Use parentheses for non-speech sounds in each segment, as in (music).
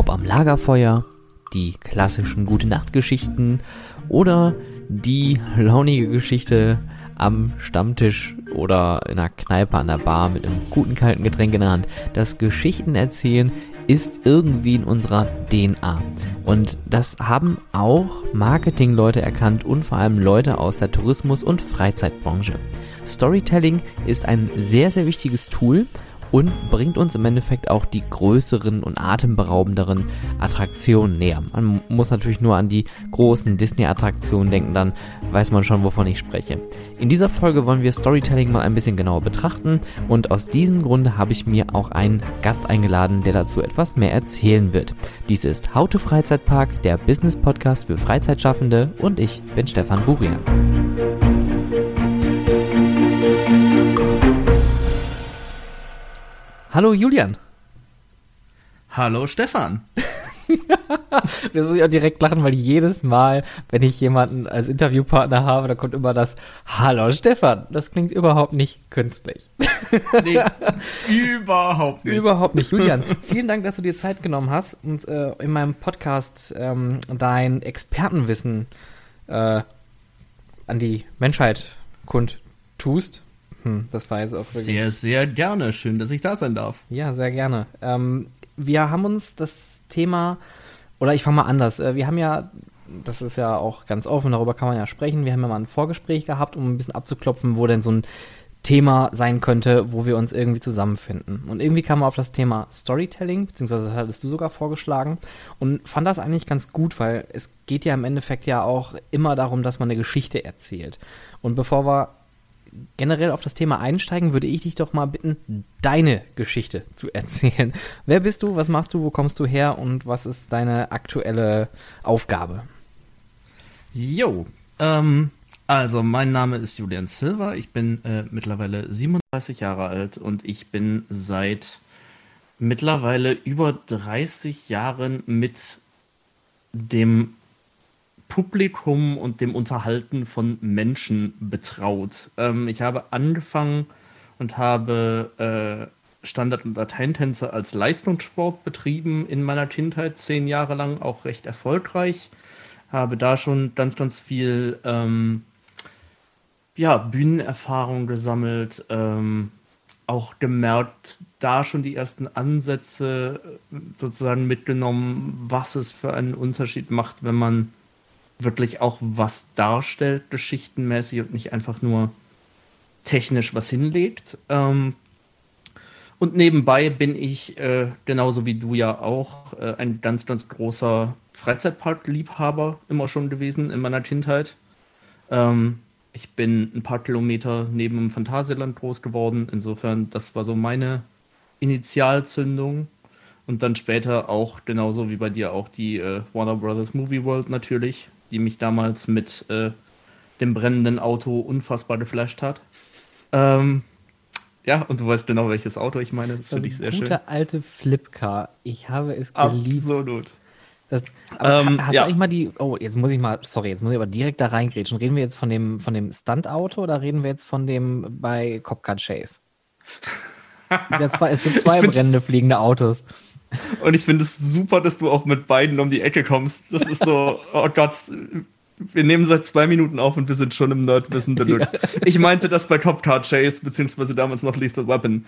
Ob am Lagerfeuer, die klassischen Gute-Nacht-Geschichten oder die launige Geschichte am Stammtisch oder in einer Kneipe an der Bar mit einem guten kalten Getränk in der Hand. Das Geschichten erzählen ist irgendwie in unserer DNA. Und das haben auch Marketingleute erkannt und vor allem Leute aus der Tourismus- und Freizeitbranche. Storytelling ist ein sehr, sehr wichtiges Tool und bringt uns im Endeffekt auch die größeren und atemberaubenderen Attraktionen näher. Man muss natürlich nur an die großen Disney-Attraktionen denken, dann weiß man schon, wovon ich spreche. In dieser Folge wollen wir Storytelling mal ein bisschen genauer betrachten und aus diesem Grunde habe ich mir auch einen Gast eingeladen, der dazu etwas mehr erzählen wird. Dies ist How to Freizeitpark, der Business-Podcast für Freizeitschaffende und ich bin Stefan Burian. Hallo Julian. Hallo Stefan. (laughs) das muss ich auch direkt lachen, weil jedes Mal, wenn ich jemanden als Interviewpartner habe, da kommt immer das Hallo Stefan. Das klingt überhaupt nicht künstlich. Nee, (laughs) überhaupt nicht. Überhaupt nicht. Julian, vielen Dank, dass du dir Zeit genommen hast und äh, in meinem Podcast ähm, dein Expertenwissen äh, an die Menschheit kundtust. Hm, das war jetzt auch wirklich. Sehr, sehr gerne. Schön, dass ich da sein darf. Ja, sehr gerne. Ähm, wir haben uns das Thema, oder ich fange mal anders. Äh, wir haben ja, das ist ja auch ganz offen, darüber kann man ja sprechen. Wir haben ja mal ein Vorgespräch gehabt, um ein bisschen abzuklopfen, wo denn so ein Thema sein könnte, wo wir uns irgendwie zusammenfinden. Und irgendwie kam man auf das Thema Storytelling, beziehungsweise das hattest du sogar vorgeschlagen und fand das eigentlich ganz gut, weil es geht ja im Endeffekt ja auch immer darum, dass man eine Geschichte erzählt. Und bevor wir generell auf das Thema einsteigen, würde ich dich doch mal bitten, deine Geschichte zu erzählen. Wer bist du, was machst du, wo kommst du her und was ist deine aktuelle Aufgabe? Jo, ähm, also mein Name ist Julian Silva, ich bin äh, mittlerweile 37 Jahre alt und ich bin seit mittlerweile über 30 Jahren mit dem Publikum und dem Unterhalten von Menschen betraut. Ähm, ich habe angefangen und habe äh, Standard- und Lateintänze als Leistungssport betrieben in meiner Kindheit, zehn Jahre lang, auch recht erfolgreich. Habe da schon ganz, ganz viel ähm, ja, Bühnenerfahrung gesammelt, ähm, auch gemerkt, da schon die ersten Ansätze äh, sozusagen mitgenommen, was es für einen Unterschied macht, wenn man wirklich auch was darstellt, geschichtenmäßig und nicht einfach nur technisch was hinlegt. Ähm, und nebenbei bin ich, äh, genauso wie du ja auch, äh, ein ganz, ganz großer Freizeitpark-Liebhaber immer schon gewesen in meiner Kindheit. Ähm, ich bin ein paar Kilometer neben dem Phantasialand groß geworden. Insofern, das war so meine Initialzündung. Und dann später auch, genauso wie bei dir, auch die äh, Warner Brothers Movie World natürlich, die mich damals mit äh, dem brennenden Auto unfassbar geflasht hat. Ähm, ja, und du weißt genau, welches Auto ich meine. Das, das finde ich sehr schön. Der alte Flipcar. Ich habe es geliebt. Absolut. Das, ähm, hast ja. du eigentlich mal die, oh, jetzt muss ich mal, sorry, jetzt muss ich aber direkt da reingrätschen. Reden wir jetzt von dem, von dem Stunt-Auto oder reden wir jetzt von dem bei Copcar Chase? Es gibt, ja zwei, es gibt (laughs) zwei brennende fliegende Autos. Und ich finde es super, dass du auch mit beiden um die Ecke kommst. Das ist so, oh Gott, wir nehmen seit zwei Minuten auf und wir sind schon im Nerdwissen Deluxe. Ja. Ich meinte das bei Cop Car Chase, beziehungsweise damals noch Lethal Weapon.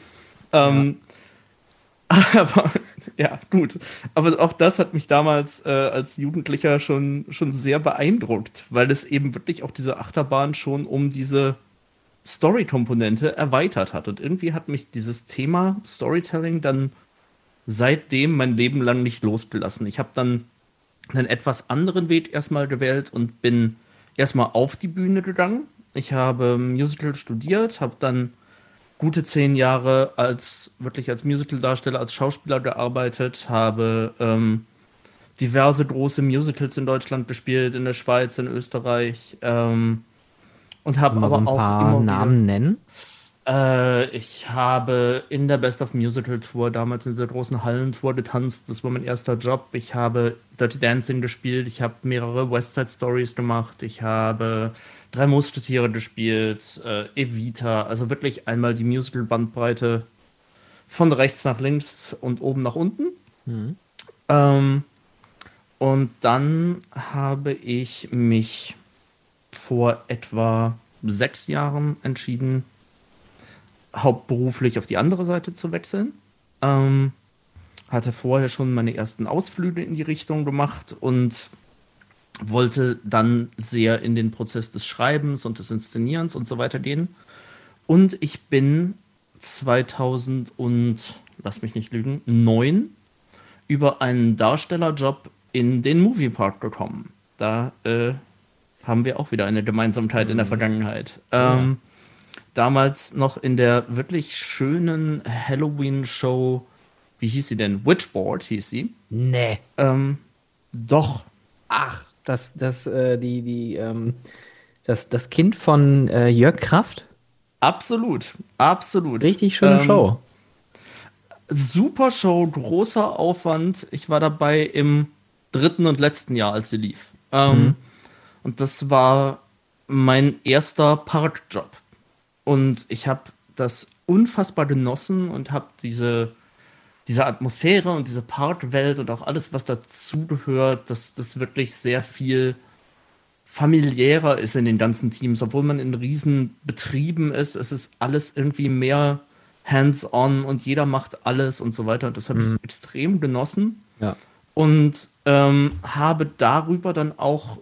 Ähm, ja. (laughs) Aber ja, gut. Aber auch das hat mich damals äh, als Jugendlicher schon, schon sehr beeindruckt, weil es eben wirklich auch diese Achterbahn schon um diese Story-Komponente erweitert hat. Und irgendwie hat mich dieses Thema Storytelling dann seitdem mein Leben lang nicht losgelassen. Ich habe dann einen etwas anderen Weg erstmal gewählt und bin erstmal auf die Bühne gegangen. Ich habe Musical studiert, habe dann gute zehn Jahre als wirklich als Musical-Darsteller, als Schauspieler gearbeitet, habe ähm, diverse große Musicals in Deutschland gespielt, in der Schweiz, in Österreich ähm, und habe aber so ein paar auch Namen nennen. Äh, ich habe in der Best of Musical Tour damals in dieser großen Hallentour getanzt. Das war mein erster Job. Ich habe Dirty Dancing gespielt. Ich habe mehrere West Side Stories gemacht. Ich habe drei Musketiere gespielt. Äh, Evita. Also wirklich einmal die Musical-Bandbreite von rechts nach links und oben nach unten. Mhm. Ähm, und dann habe ich mich vor etwa sechs Jahren entschieden, hauptberuflich auf die andere Seite zu wechseln. Ähm, hatte vorher schon meine ersten Ausflüge in die Richtung gemacht und wollte dann sehr in den Prozess des Schreibens und des Inszenierens und so weiter gehen. Und ich bin 2000 und, lass mich nicht lügen, 9 über einen Darstellerjob in den Moviepark gekommen. Da äh, haben wir auch wieder eine Gemeinsamkeit mhm. in der mhm. Vergangenheit. Ähm, Damals noch in der wirklich schönen Halloween-Show, wie hieß sie denn? Witchboard hieß sie. Nee. Ähm, doch. Ach, das, das, äh, die, die, ähm, das, das Kind von äh, Jörg Kraft? Absolut, absolut. Richtig schöne ähm, Show. Super Show, großer Aufwand. Ich war dabei im dritten und letzten Jahr, als sie lief. Ähm, mhm. Und das war mein erster Parkjob. Und ich habe das unfassbar genossen und habe diese, diese Atmosphäre und diese Parkwelt und auch alles, was dazugehört, dass das wirklich sehr viel familiärer ist in den ganzen Teams, obwohl man in riesen Betrieben ist, es ist alles irgendwie mehr hands-on und jeder macht alles und so weiter. Und das habe mhm. ich extrem genossen. Ja. Und ähm, habe darüber dann auch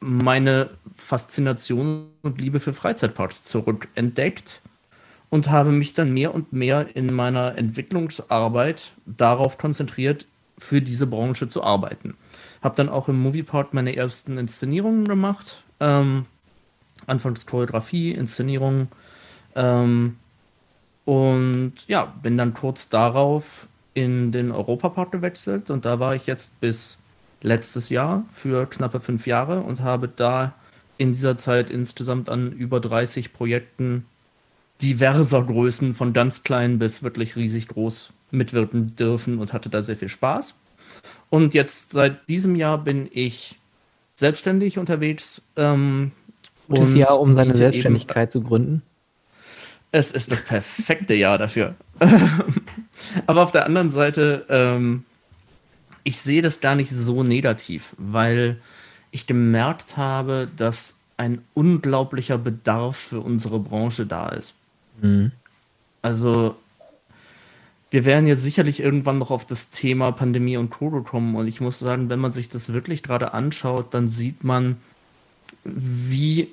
meine Faszination und Liebe für Freizeitparks zurückentdeckt und habe mich dann mehr und mehr in meiner Entwicklungsarbeit darauf konzentriert, für diese Branche zu arbeiten. Habe dann auch im Moviepark meine ersten Inszenierungen gemacht. Ähm, anfangs Choreografie, Inszenierung. Ähm, und ja, bin dann kurz darauf in den Europapark gewechselt und da war ich jetzt bis letztes Jahr für knappe fünf Jahre und habe da in dieser Zeit insgesamt an über 30 Projekten diverser Größen, von ganz klein bis wirklich riesig groß, mitwirken dürfen und hatte da sehr viel Spaß. Und jetzt seit diesem Jahr bin ich selbstständig unterwegs. Ähm, Gutes Jahr, um seine Selbstständigkeit zu gründen. Es ist das perfekte Jahr dafür. (laughs) Aber auf der anderen Seite ähm, ich sehe das gar nicht so negativ, weil ich gemerkt habe, dass ein unglaublicher Bedarf für unsere Branche da ist. Mhm. Also, wir werden jetzt sicherlich irgendwann noch auf das Thema Pandemie und Covid kommen. Und ich muss sagen, wenn man sich das wirklich gerade anschaut, dann sieht man, wie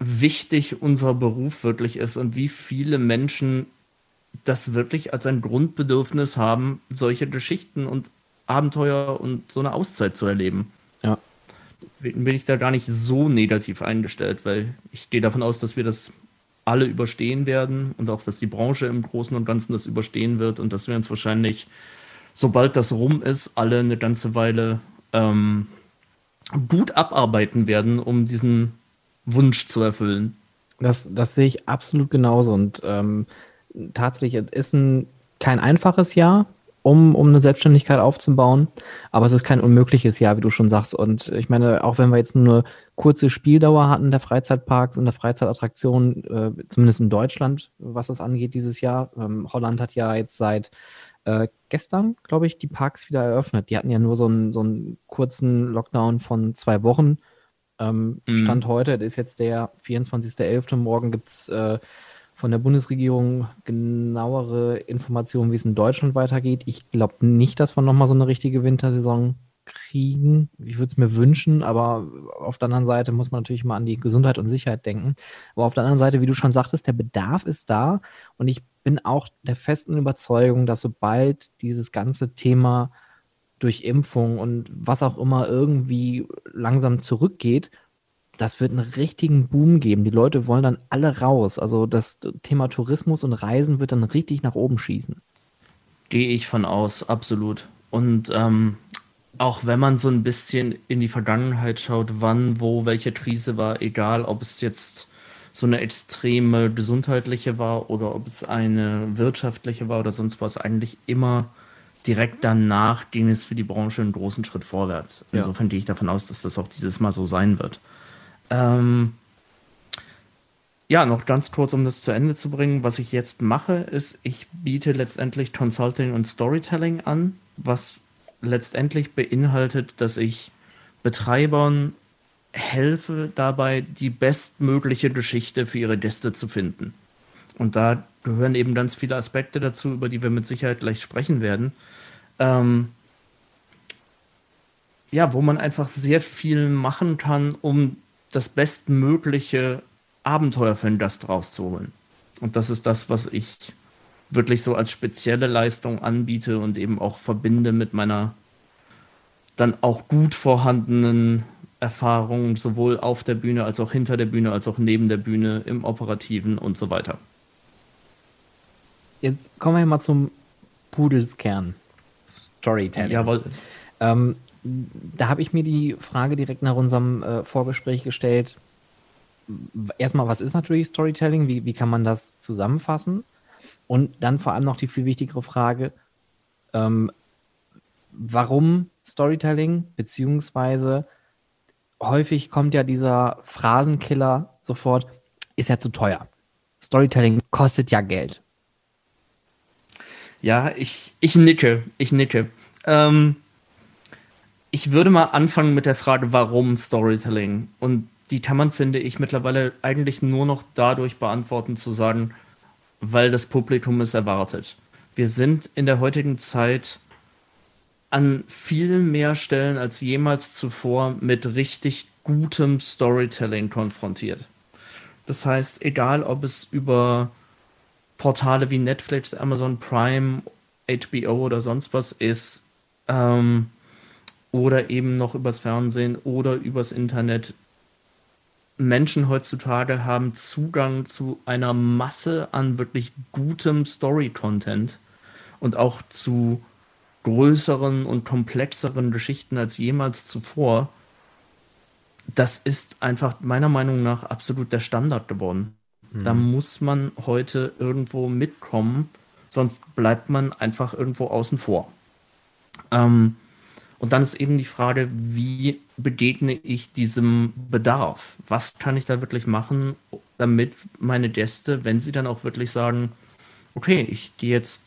wichtig unser Beruf wirklich ist und wie viele Menschen das wirklich als ein Grundbedürfnis haben, solche Geschichten und Abenteuer und so eine Auszeit zu erleben. Ja. Bin ich da gar nicht so negativ eingestellt, weil ich gehe davon aus, dass wir das alle überstehen werden und auch, dass die Branche im Großen und Ganzen das überstehen wird und dass wir uns wahrscheinlich, sobald das rum ist, alle eine ganze Weile ähm, gut abarbeiten werden, um diesen Wunsch zu erfüllen. Das, das sehe ich absolut genauso und ähm, tatsächlich ist ein kein einfaches Jahr, um, um eine Selbstständigkeit aufzubauen. Aber es ist kein unmögliches Jahr, wie du schon sagst. Und ich meine, auch wenn wir jetzt nur eine kurze Spieldauer hatten der Freizeitparks und der Freizeitattraktionen, äh, zumindest in Deutschland, was das angeht dieses Jahr. Ähm, Holland hat ja jetzt seit äh, gestern, glaube ich, die Parks wieder eröffnet. Die hatten ja nur so einen, so einen kurzen Lockdown von zwei Wochen. Ähm, mhm. Stand heute, das ist jetzt der 24.11. Morgen gibt's äh, von der Bundesregierung genauere Informationen, wie es in Deutschland weitergeht. Ich glaube nicht, dass wir nochmal so eine richtige Wintersaison kriegen. Ich würde es mir wünschen, aber auf der anderen Seite muss man natürlich mal an die Gesundheit und Sicherheit denken. Aber auf der anderen Seite, wie du schon sagtest, der Bedarf ist da und ich bin auch der festen Überzeugung, dass sobald dieses ganze Thema durch Impfung und was auch immer irgendwie langsam zurückgeht, das wird einen richtigen Boom geben. Die Leute wollen dann alle raus. Also das Thema Tourismus und Reisen wird dann richtig nach oben schießen. Gehe ich von aus, absolut. Und ähm, auch wenn man so ein bisschen in die Vergangenheit schaut, wann, wo, welche Krise war, egal ob es jetzt so eine extreme gesundheitliche war oder ob es eine wirtschaftliche war oder sonst was, eigentlich immer direkt danach ging es für die Branche einen großen Schritt vorwärts. Insofern ja. gehe ich davon aus, dass das auch dieses Mal so sein wird. Ähm, ja, noch ganz kurz, um das zu Ende zu bringen. Was ich jetzt mache, ist, ich biete letztendlich Consulting und Storytelling an, was letztendlich beinhaltet, dass ich Betreibern helfe dabei, die bestmögliche Geschichte für ihre Gäste zu finden. Und da gehören eben ganz viele Aspekte dazu, über die wir mit Sicherheit gleich sprechen werden. Ähm, ja, wo man einfach sehr viel machen kann, um das bestmögliche Abenteuer für den Gast rauszuholen. Und das ist das, was ich wirklich so als spezielle Leistung anbiete und eben auch verbinde mit meiner dann auch gut vorhandenen Erfahrung, sowohl auf der Bühne als auch hinter der Bühne, als auch neben der Bühne, im Operativen und so weiter. Jetzt kommen wir mal zum Pudelskern. Storytelling. Jawohl. Ähm, da habe ich mir die Frage direkt nach unserem äh, Vorgespräch gestellt. Erstmal, was ist natürlich Storytelling? Wie, wie kann man das zusammenfassen? Und dann vor allem noch die viel wichtigere Frage, ähm, warum Storytelling? Beziehungsweise häufig kommt ja dieser Phrasenkiller sofort, ist ja zu teuer. Storytelling kostet ja Geld. Ja, ich, ich nicke, ich nicke. Ähm, ich würde mal anfangen mit der Frage, warum Storytelling? Und die kann man, finde ich, mittlerweile eigentlich nur noch dadurch beantworten, zu sagen, weil das Publikum es erwartet. Wir sind in der heutigen Zeit an viel mehr Stellen als jemals zuvor mit richtig gutem Storytelling konfrontiert. Das heißt, egal ob es über Portale wie Netflix, Amazon Prime, HBO oder sonst was ist, ähm, oder eben noch übers Fernsehen oder übers Internet. Menschen heutzutage haben Zugang zu einer Masse an wirklich gutem Story-Content und auch zu größeren und komplexeren Geschichten als jemals zuvor, das ist einfach meiner Meinung nach absolut der Standard geworden. Mhm. Da muss man heute irgendwo mitkommen, sonst bleibt man einfach irgendwo außen vor. Ähm, und dann ist eben die Frage, wie begegne ich diesem Bedarf? Was kann ich da wirklich machen, damit meine Gäste, wenn sie dann auch wirklich sagen, okay, ich gehe jetzt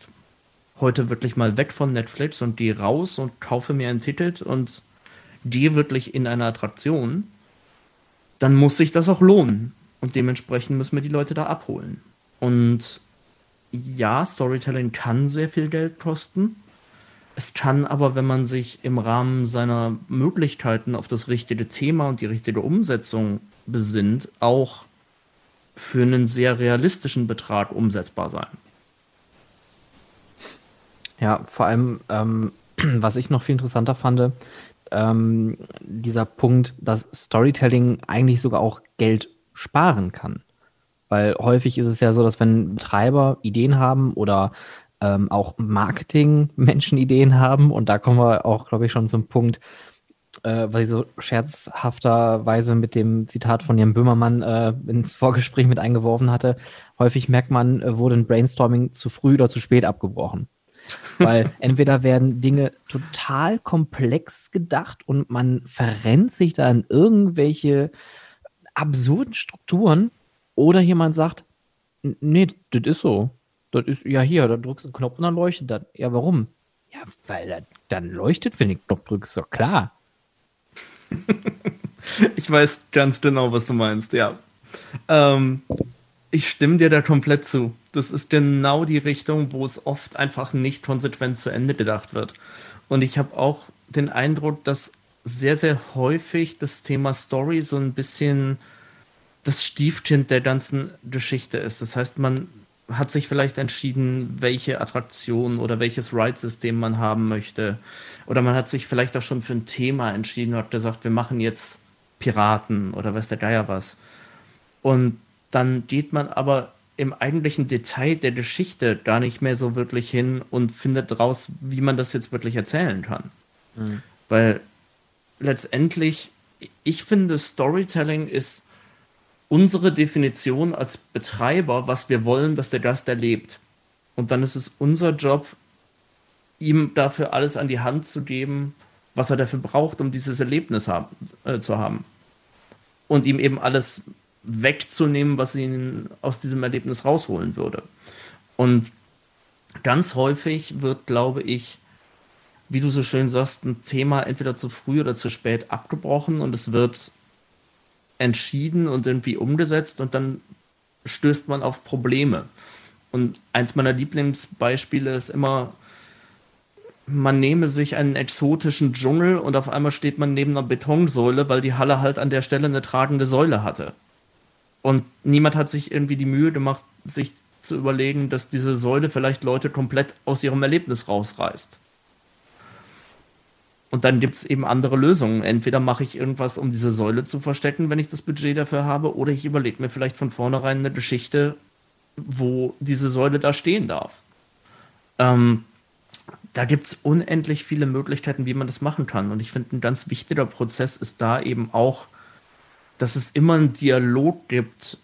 heute wirklich mal weg von Netflix und gehe raus und kaufe mir ein Ticket und gehe wirklich in eine Attraktion, dann muss sich das auch lohnen. Und dementsprechend müssen wir die Leute da abholen. Und ja, Storytelling kann sehr viel Geld kosten. Es kann aber, wenn man sich im Rahmen seiner Möglichkeiten auf das richtige Thema und die richtige Umsetzung besinnt, auch für einen sehr realistischen Betrag umsetzbar sein. Ja, vor allem, ähm, (clears throat) was ich noch viel interessanter fand, ähm, dieser Punkt, dass Storytelling eigentlich sogar auch Geld sparen kann. Weil häufig ist es ja so, dass wenn Betreiber Ideen haben oder ähm, auch Marketing-Menschen Ideen haben, und da kommen wir auch, glaube ich, schon zum Punkt, äh, was ich so scherzhafterweise mit dem Zitat von Jan Böhmermann äh, ins Vorgespräch mit eingeworfen hatte, häufig merkt man, äh, wurde ein Brainstorming zu früh oder zu spät abgebrochen. Weil (laughs) entweder werden Dinge total komplex gedacht und man verrennt sich da in irgendwelche absurden Strukturen oder jemand sagt, nee, das ist so. Das ist, ja hier, da drückst du einen Knopf und dann leuchtet das. Ja, warum? Ja, weil das dann leuchtet, wenn du den Knopf drückst, doch klar. (laughs) ich weiß ganz genau, was du meinst, ja. Ähm, ich stimme dir da komplett zu. Das ist genau die Richtung, wo es oft einfach nicht konsequent zu Ende gedacht wird. Und ich habe auch den Eindruck, dass sehr, sehr häufig das Thema Story so ein bisschen das Stiefkind der ganzen Geschichte ist. Das heißt, man hat sich vielleicht entschieden, welche Attraktion oder welches Ride-System man haben möchte. Oder man hat sich vielleicht auch schon für ein Thema entschieden und hat gesagt, wir machen jetzt Piraten oder weiß der Geier was. Und dann geht man aber im eigentlichen Detail der Geschichte gar nicht mehr so wirklich hin und findet raus, wie man das jetzt wirklich erzählen kann. Mhm. Weil letztendlich, ich finde, Storytelling ist unsere Definition als Betreiber, was wir wollen, dass der Gast erlebt. Und dann ist es unser Job, ihm dafür alles an die Hand zu geben, was er dafür braucht, um dieses Erlebnis haben, äh, zu haben. Und ihm eben alles wegzunehmen, was ihn aus diesem Erlebnis rausholen würde. Und ganz häufig wird, glaube ich, wie du so schön sagst, ein Thema entweder zu früh oder zu spät abgebrochen und es wird entschieden und irgendwie umgesetzt und dann stößt man auf Probleme. Und eins meiner Lieblingsbeispiele ist immer, man nehme sich einen exotischen Dschungel und auf einmal steht man neben einer Betonsäule, weil die Halle halt an der Stelle eine tragende Säule hatte. Und niemand hat sich irgendwie die Mühe gemacht, sich zu überlegen, dass diese Säule vielleicht Leute komplett aus ihrem Erlebnis rausreißt. Und dann gibt es eben andere Lösungen. Entweder mache ich irgendwas, um diese Säule zu verstecken, wenn ich das Budget dafür habe, oder ich überlege mir vielleicht von vornherein eine Geschichte, wo diese Säule da stehen darf. Ähm, da gibt es unendlich viele Möglichkeiten, wie man das machen kann. Und ich finde, ein ganz wichtiger Prozess ist da eben auch, dass es immer einen Dialog gibt,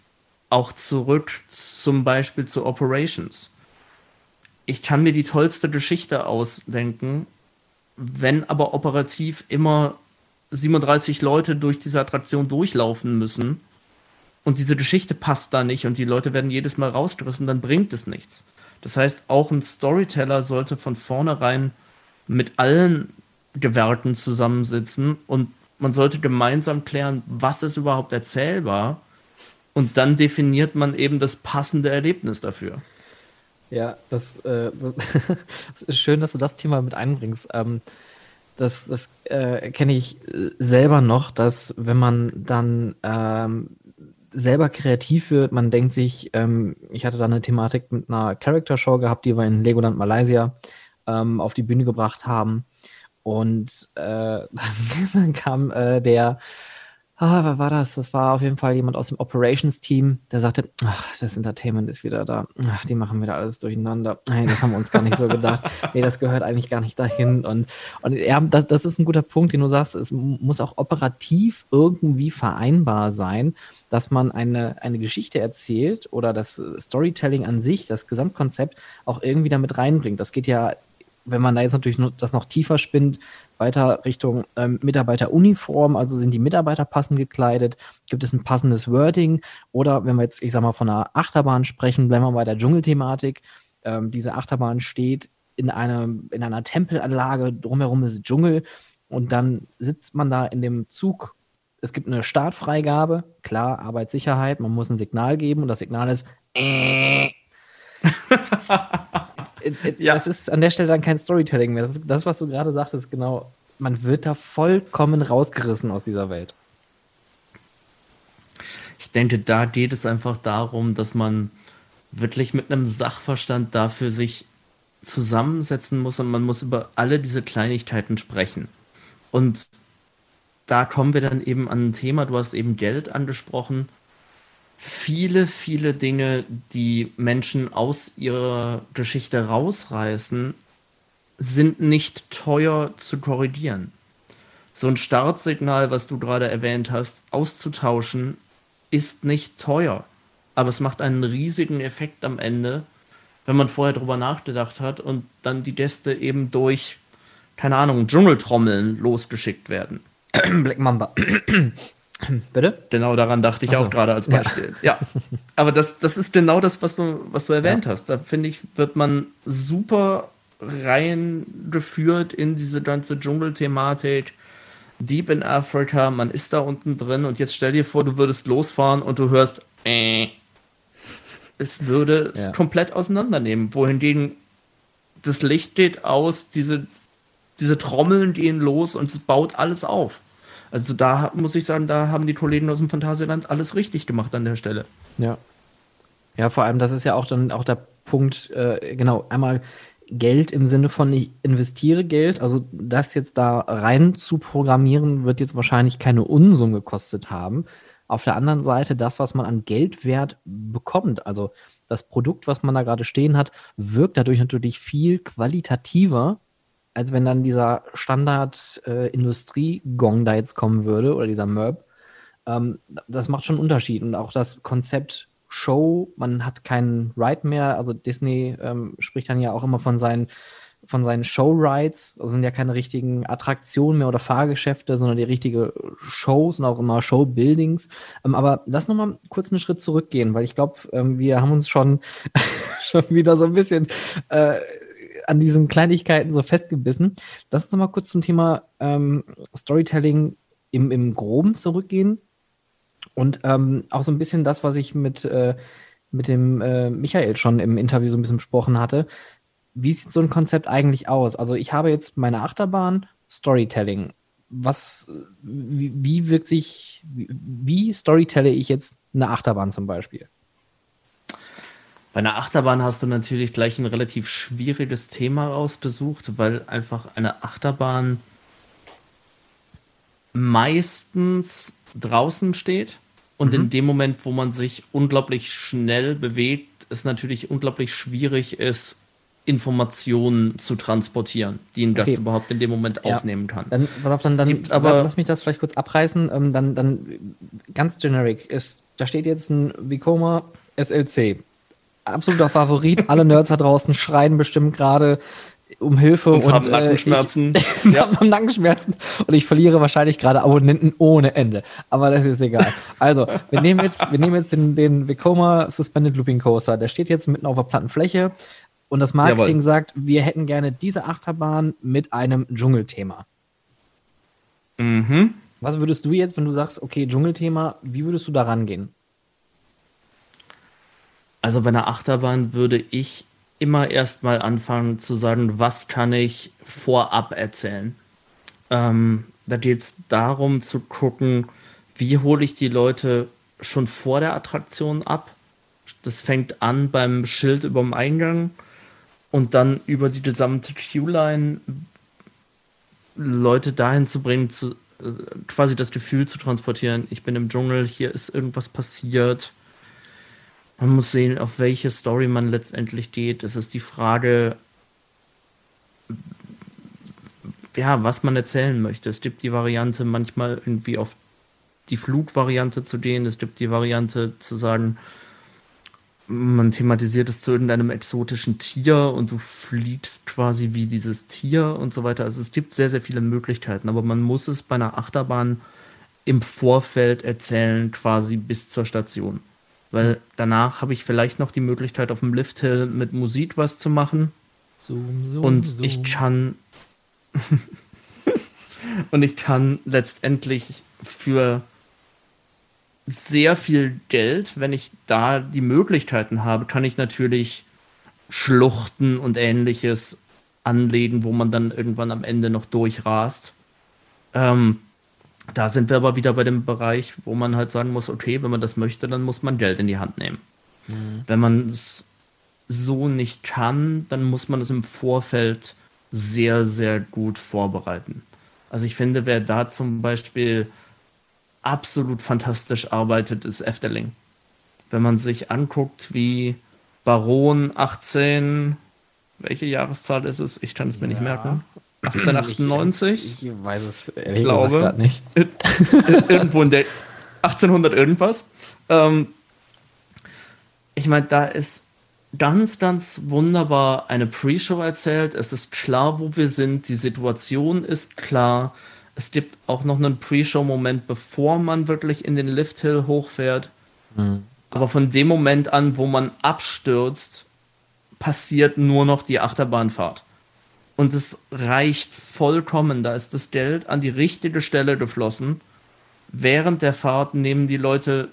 auch zurück zum Beispiel zu Operations. Ich kann mir die tollste Geschichte ausdenken, wenn aber operativ immer 37 Leute durch diese Attraktion durchlaufen müssen und diese Geschichte passt da nicht und die Leute werden jedes Mal rausgerissen, dann bringt es nichts. Das heißt, auch ein Storyteller sollte von vornherein mit allen Gewerken zusammensitzen und man sollte gemeinsam klären, was ist überhaupt erzählbar und dann definiert man eben das passende Erlebnis dafür. Ja, das, äh, (laughs) das ist schön, dass du das Thema mit einbringst. Ähm, das das äh, kenne ich selber noch, dass wenn man dann ähm, selber kreativ wird. Man denkt sich, ähm, ich hatte da eine Thematik mit einer Character Show gehabt, die wir in Legoland Malaysia ähm, auf die Bühne gebracht haben. Und äh, (laughs) dann kam äh, der ah, wer war das? Das war auf jeden Fall jemand aus dem Operations-Team, der sagte, ach, das Entertainment ist wieder da. Ach, die machen wieder alles durcheinander. Hey, das haben wir uns gar nicht so gedacht. (laughs) Nee, das gehört eigentlich gar nicht dahin. Und, und ja, das, das ist ein guter Punkt, den du sagst. Es muss auch operativ irgendwie vereinbar sein, dass man eine, eine Geschichte erzählt oder das Storytelling an sich, das Gesamtkonzept auch irgendwie damit reinbringt. Das geht ja wenn man da jetzt natürlich das noch tiefer spinnt, weiter Richtung ähm, Mitarbeiteruniform, also sind die Mitarbeiter passend gekleidet, gibt es ein passendes Wording oder wenn wir jetzt, ich sag mal, von einer Achterbahn sprechen, bleiben wir bei der Dschungelthematik. Ähm, diese Achterbahn steht in, einem, in einer Tempelanlage, drumherum ist Dschungel und dann sitzt man da in dem Zug. Es gibt eine Startfreigabe, klar, Arbeitssicherheit, man muss ein Signal geben und das Signal ist äh. (laughs) (laughs) ja. Das ist an der Stelle dann kein Storytelling mehr. Das ist das, was du gerade sagtest, genau. Man wird da vollkommen rausgerissen aus dieser Welt. Ich denke, da geht es einfach darum, dass man wirklich mit einem Sachverstand dafür sich zusammensetzen muss und man muss über alle diese Kleinigkeiten sprechen. Und da kommen wir dann eben an ein Thema, du hast eben Geld angesprochen viele, viele Dinge, die Menschen aus ihrer Geschichte rausreißen, sind nicht teuer zu korrigieren. So ein Startsignal, was du gerade erwähnt hast, auszutauschen, ist nicht teuer. Aber es macht einen riesigen Effekt am Ende, wenn man vorher drüber nachgedacht hat und dann die Gäste eben durch, keine Ahnung, Dschungeltrommeln losgeschickt werden. Black Mamba. (clears throat) Bitte? Genau daran dachte ich so. auch gerade als Beispiel. Ja. ja. Aber das, das ist genau das, was du, was du erwähnt ja. hast. Da finde ich, wird man super reingeführt in diese ganze Dschungelthematik. Deep in Africa, man ist da unten drin und jetzt stell dir vor, du würdest losfahren und du hörst, äh, es würde es ja. komplett auseinandernehmen. Wohingegen das Licht geht aus, diese, diese Trommeln gehen los und es baut alles auf. Also da muss ich sagen, da haben die Kollegen aus dem Phantasialand alles richtig gemacht an der Stelle. Ja. Ja, vor allem, das ist ja auch dann auch der Punkt, äh, genau, einmal Geld im Sinne von ich investiere Geld, also das jetzt da rein zu programmieren, wird jetzt wahrscheinlich keine Unsummen gekostet haben. Auf der anderen Seite, das, was man an Geldwert bekommt, also das Produkt, was man da gerade stehen hat, wirkt dadurch natürlich viel qualitativer als wenn dann dieser Standard-Industrie-Gong äh, da jetzt kommen würde oder dieser Merb. Ähm, das macht schon einen Unterschied. Und auch das Konzept Show, man hat keinen Ride mehr. Also Disney ähm, spricht dann ja auch immer von seinen von seinen Show-Rides, das sind ja keine richtigen Attraktionen mehr oder Fahrgeschäfte, sondern die richtige Shows und auch immer Show-Buildings. Ähm, aber lass noch mal kurz einen Schritt zurückgehen, weil ich glaube, ähm, wir haben uns schon, (laughs) schon wieder so ein bisschen äh, an diesen Kleinigkeiten so festgebissen. Lass uns mal kurz zum Thema ähm, Storytelling im, im Groben zurückgehen. Und ähm, auch so ein bisschen das, was ich mit, äh, mit dem äh, Michael schon im Interview so ein bisschen besprochen hatte. Wie sieht so ein Konzept eigentlich aus? Also ich habe jetzt meine Achterbahn, Storytelling. Was, wie, wie wirkt sich, wie, wie storytelle ich jetzt eine Achterbahn zum Beispiel? Bei einer Achterbahn hast du natürlich gleich ein relativ schwieriges Thema rausgesucht, weil einfach eine Achterbahn meistens draußen steht und mhm. in dem Moment, wo man sich unglaublich schnell bewegt, es natürlich unglaublich schwierig ist, Informationen zu transportieren, die ein Gast okay. überhaupt in dem Moment ja. aufnehmen kann. Dann, auf, dann, dann aber, lass mich das vielleicht kurz abreißen. Ähm, dann, dann ganz generic ist, da steht jetzt ein Vicoma SLC. Absoluter Favorit. Alle Nerds da draußen schreien bestimmt gerade um Hilfe und, und haben Nackenschmerzen. Äh, ich, (laughs) ja. haben Nackenschmerzen und ich verliere wahrscheinlich gerade Abonnenten ohne Ende. Aber das ist egal. Also, wir nehmen jetzt, wir nehmen jetzt den, den Vekoma Suspended Looping Coaster. Der steht jetzt mitten auf der Plattenfläche und das Marketing Jawohl. sagt, wir hätten gerne diese Achterbahn mit einem Dschungelthema. Mhm. Was würdest du jetzt, wenn du sagst, okay, Dschungelthema, wie würdest du da rangehen? Also bei einer Achterbahn würde ich immer erstmal anfangen zu sagen, was kann ich vorab erzählen. Ähm, da geht es darum zu gucken, wie hole ich die Leute schon vor der Attraktion ab. Das fängt an beim Schild über dem Eingang und dann über die gesamte Queue-Line Leute dahin zu bringen, zu, äh, quasi das Gefühl zu transportieren, ich bin im Dschungel, hier ist irgendwas passiert. Man muss sehen, auf welche Story man letztendlich geht. Es ist die Frage, ja, was man erzählen möchte. Es gibt die Variante, manchmal irgendwie auf die Flugvariante zu gehen. Es gibt die Variante zu sagen, man thematisiert es zu irgendeinem exotischen Tier und du fliegst quasi wie dieses Tier und so weiter. Also es gibt sehr, sehr viele Möglichkeiten, aber man muss es bei einer Achterbahn im Vorfeld erzählen, quasi bis zur Station. Weil danach habe ich vielleicht noch die Möglichkeit, auf dem Lifthill mit Musik was zu machen. Zoom, zoom, und zoom. ich kann. (laughs) und ich kann letztendlich für sehr viel Geld, wenn ich da die Möglichkeiten habe, kann ich natürlich Schluchten und ähnliches anlegen, wo man dann irgendwann am Ende noch durchrast. Ähm, da sind wir aber wieder bei dem Bereich, wo man halt sagen muss, okay, wenn man das möchte, dann muss man Geld in die Hand nehmen. Mhm. Wenn man es so nicht kann, dann muss man es im Vorfeld sehr, sehr gut vorbereiten. Also ich finde, wer da zum Beispiel absolut fantastisch arbeitet, ist Efteling. Wenn man sich anguckt, wie Baron 18, welche Jahreszahl ist es? Ich kann es mir ja. nicht merken. 1898? Ich, ich weiß es ehrlich glaube, nicht. (laughs) irgendwo in der 1800 irgendwas. Ähm, ich meine, da ist ganz, ganz wunderbar eine Pre-Show erzählt. Es ist klar, wo wir sind. Die Situation ist klar. Es gibt auch noch einen Pre-Show-Moment, bevor man wirklich in den Lift-Hill hochfährt. Mhm. Aber von dem Moment an, wo man abstürzt, passiert nur noch die Achterbahnfahrt. Und es reicht vollkommen. Da ist das Geld an die richtige Stelle geflossen. Während der Fahrt nehmen die Leute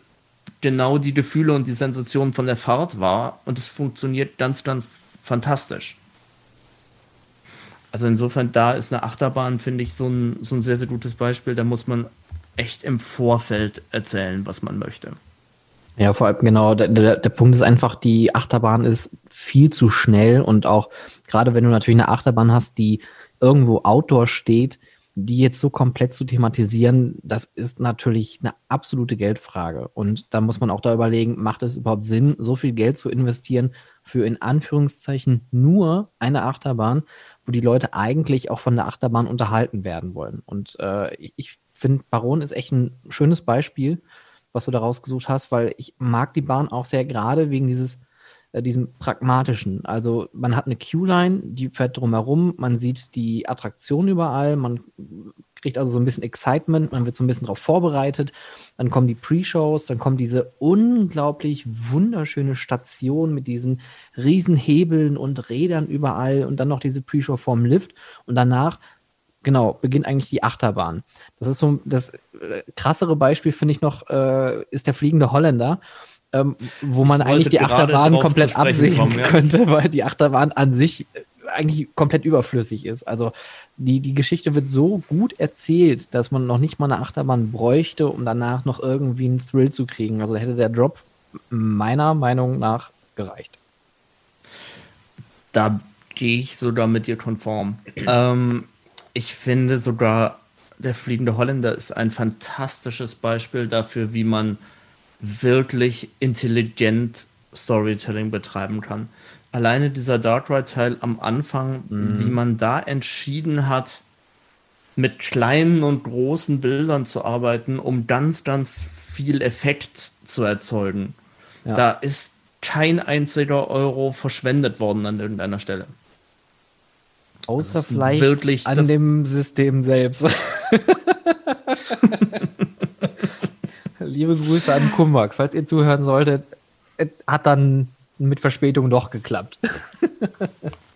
genau die Gefühle und die Sensationen von der Fahrt wahr. Und es funktioniert ganz, ganz fantastisch. Also insofern, da ist eine Achterbahn, finde ich, so ein, so ein sehr, sehr gutes Beispiel. Da muss man echt im Vorfeld erzählen, was man möchte. Ja, vor allem genau, der, der, der Punkt ist einfach, die Achterbahn ist viel zu schnell und auch gerade wenn du natürlich eine Achterbahn hast, die irgendwo outdoor steht, die jetzt so komplett zu thematisieren, das ist natürlich eine absolute Geldfrage. Und da muss man auch da überlegen, macht es überhaupt Sinn, so viel Geld zu investieren für in Anführungszeichen nur eine Achterbahn, wo die Leute eigentlich auch von der Achterbahn unterhalten werden wollen. Und äh, ich, ich finde, Baron ist echt ein schönes Beispiel, was du da rausgesucht hast, weil ich mag die Bahn auch sehr gerade wegen dieses äh, diesem pragmatischen. Also man hat eine Q-Line, die fährt drumherum, man sieht die Attraktion überall, man kriegt also so ein bisschen Excitement, man wird so ein bisschen darauf vorbereitet. Dann kommen die Pre-Shows, dann kommt diese unglaublich wunderschöne Station mit diesen riesen Hebeln und Rädern überall und dann noch diese Pre-Show vorm Lift und danach genau, beginnt eigentlich die Achterbahn. Das ist so das äh, krassere Beispiel, finde ich noch, äh, ist der fliegende Holländer, ähm, wo man eigentlich die Achterbahn komplett absehen kommen, ja. könnte, weil die Achterbahn an sich eigentlich komplett überflüssig ist. Also die, die Geschichte wird so gut erzählt, dass man noch nicht mal eine Achterbahn bräuchte, um danach noch irgendwie einen Thrill zu kriegen. Also hätte der Drop meiner Meinung nach gereicht. Da gehe ich sogar mit dir konform. ähm, ich finde sogar, der fliegende Holländer ist ein fantastisches Beispiel dafür, wie man wirklich intelligent Storytelling betreiben kann alleine dieser Dark Ride-Teil am Anfang, mhm. wie man da entschieden hat, mit kleinen und großen Bildern zu arbeiten, um ganz, ganz viel Effekt zu erzeugen. Ja. Da ist kein einziger Euro verschwendet worden an irgendeiner Stelle. Außer vielleicht wirklich an dem System selbst. (laughs) Liebe Grüße an Kumbak. Falls ihr zuhören solltet, hat dann mit Verspätung doch geklappt.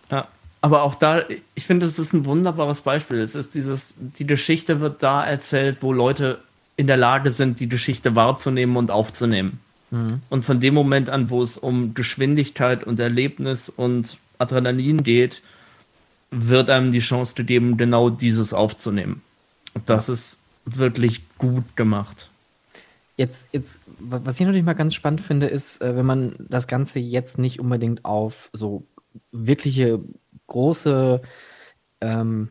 ja, aber auch da, ich finde, es ist ein wunderbares Beispiel. Es ist dieses, die Geschichte wird da erzählt, wo Leute in der Lage sind, die Geschichte wahrzunehmen und aufzunehmen. Mhm. Und von dem Moment an, wo es um Geschwindigkeit und Erlebnis und Adrenalin geht, wird einem die Chance gegeben, genau dieses aufzunehmen. Das ist wirklich gut gemacht. Jetzt, jetzt, was ich natürlich mal ganz spannend finde, ist, äh, wenn man das Ganze jetzt nicht unbedingt auf so wirkliche große ähm,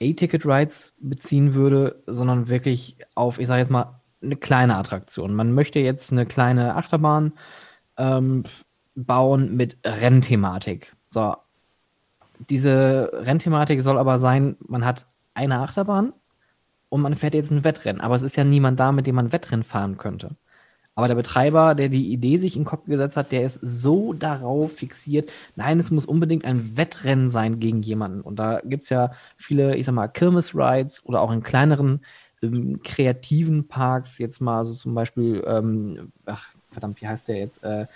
A-Ticket-Rides beziehen würde, sondern wirklich auf, ich sage jetzt mal, eine kleine Attraktion. Man möchte jetzt eine kleine Achterbahn ähm, bauen mit Rennthematik. So, diese Rennthematik soll aber sein, man hat eine Achterbahn und man fährt jetzt ein Wettrennen. Aber es ist ja niemand da, mit dem man Wettrennen fahren könnte. Aber der Betreiber, der die Idee sich in den Kopf gesetzt hat, der ist so darauf fixiert, nein, es muss unbedingt ein Wettrennen sein gegen jemanden. Und da gibt es ja viele, ich sag mal, Kirmes-Rides oder auch in kleineren ähm, kreativen Parks, jetzt mal so zum Beispiel, ähm, ach, verdammt, wie heißt der jetzt? Äh,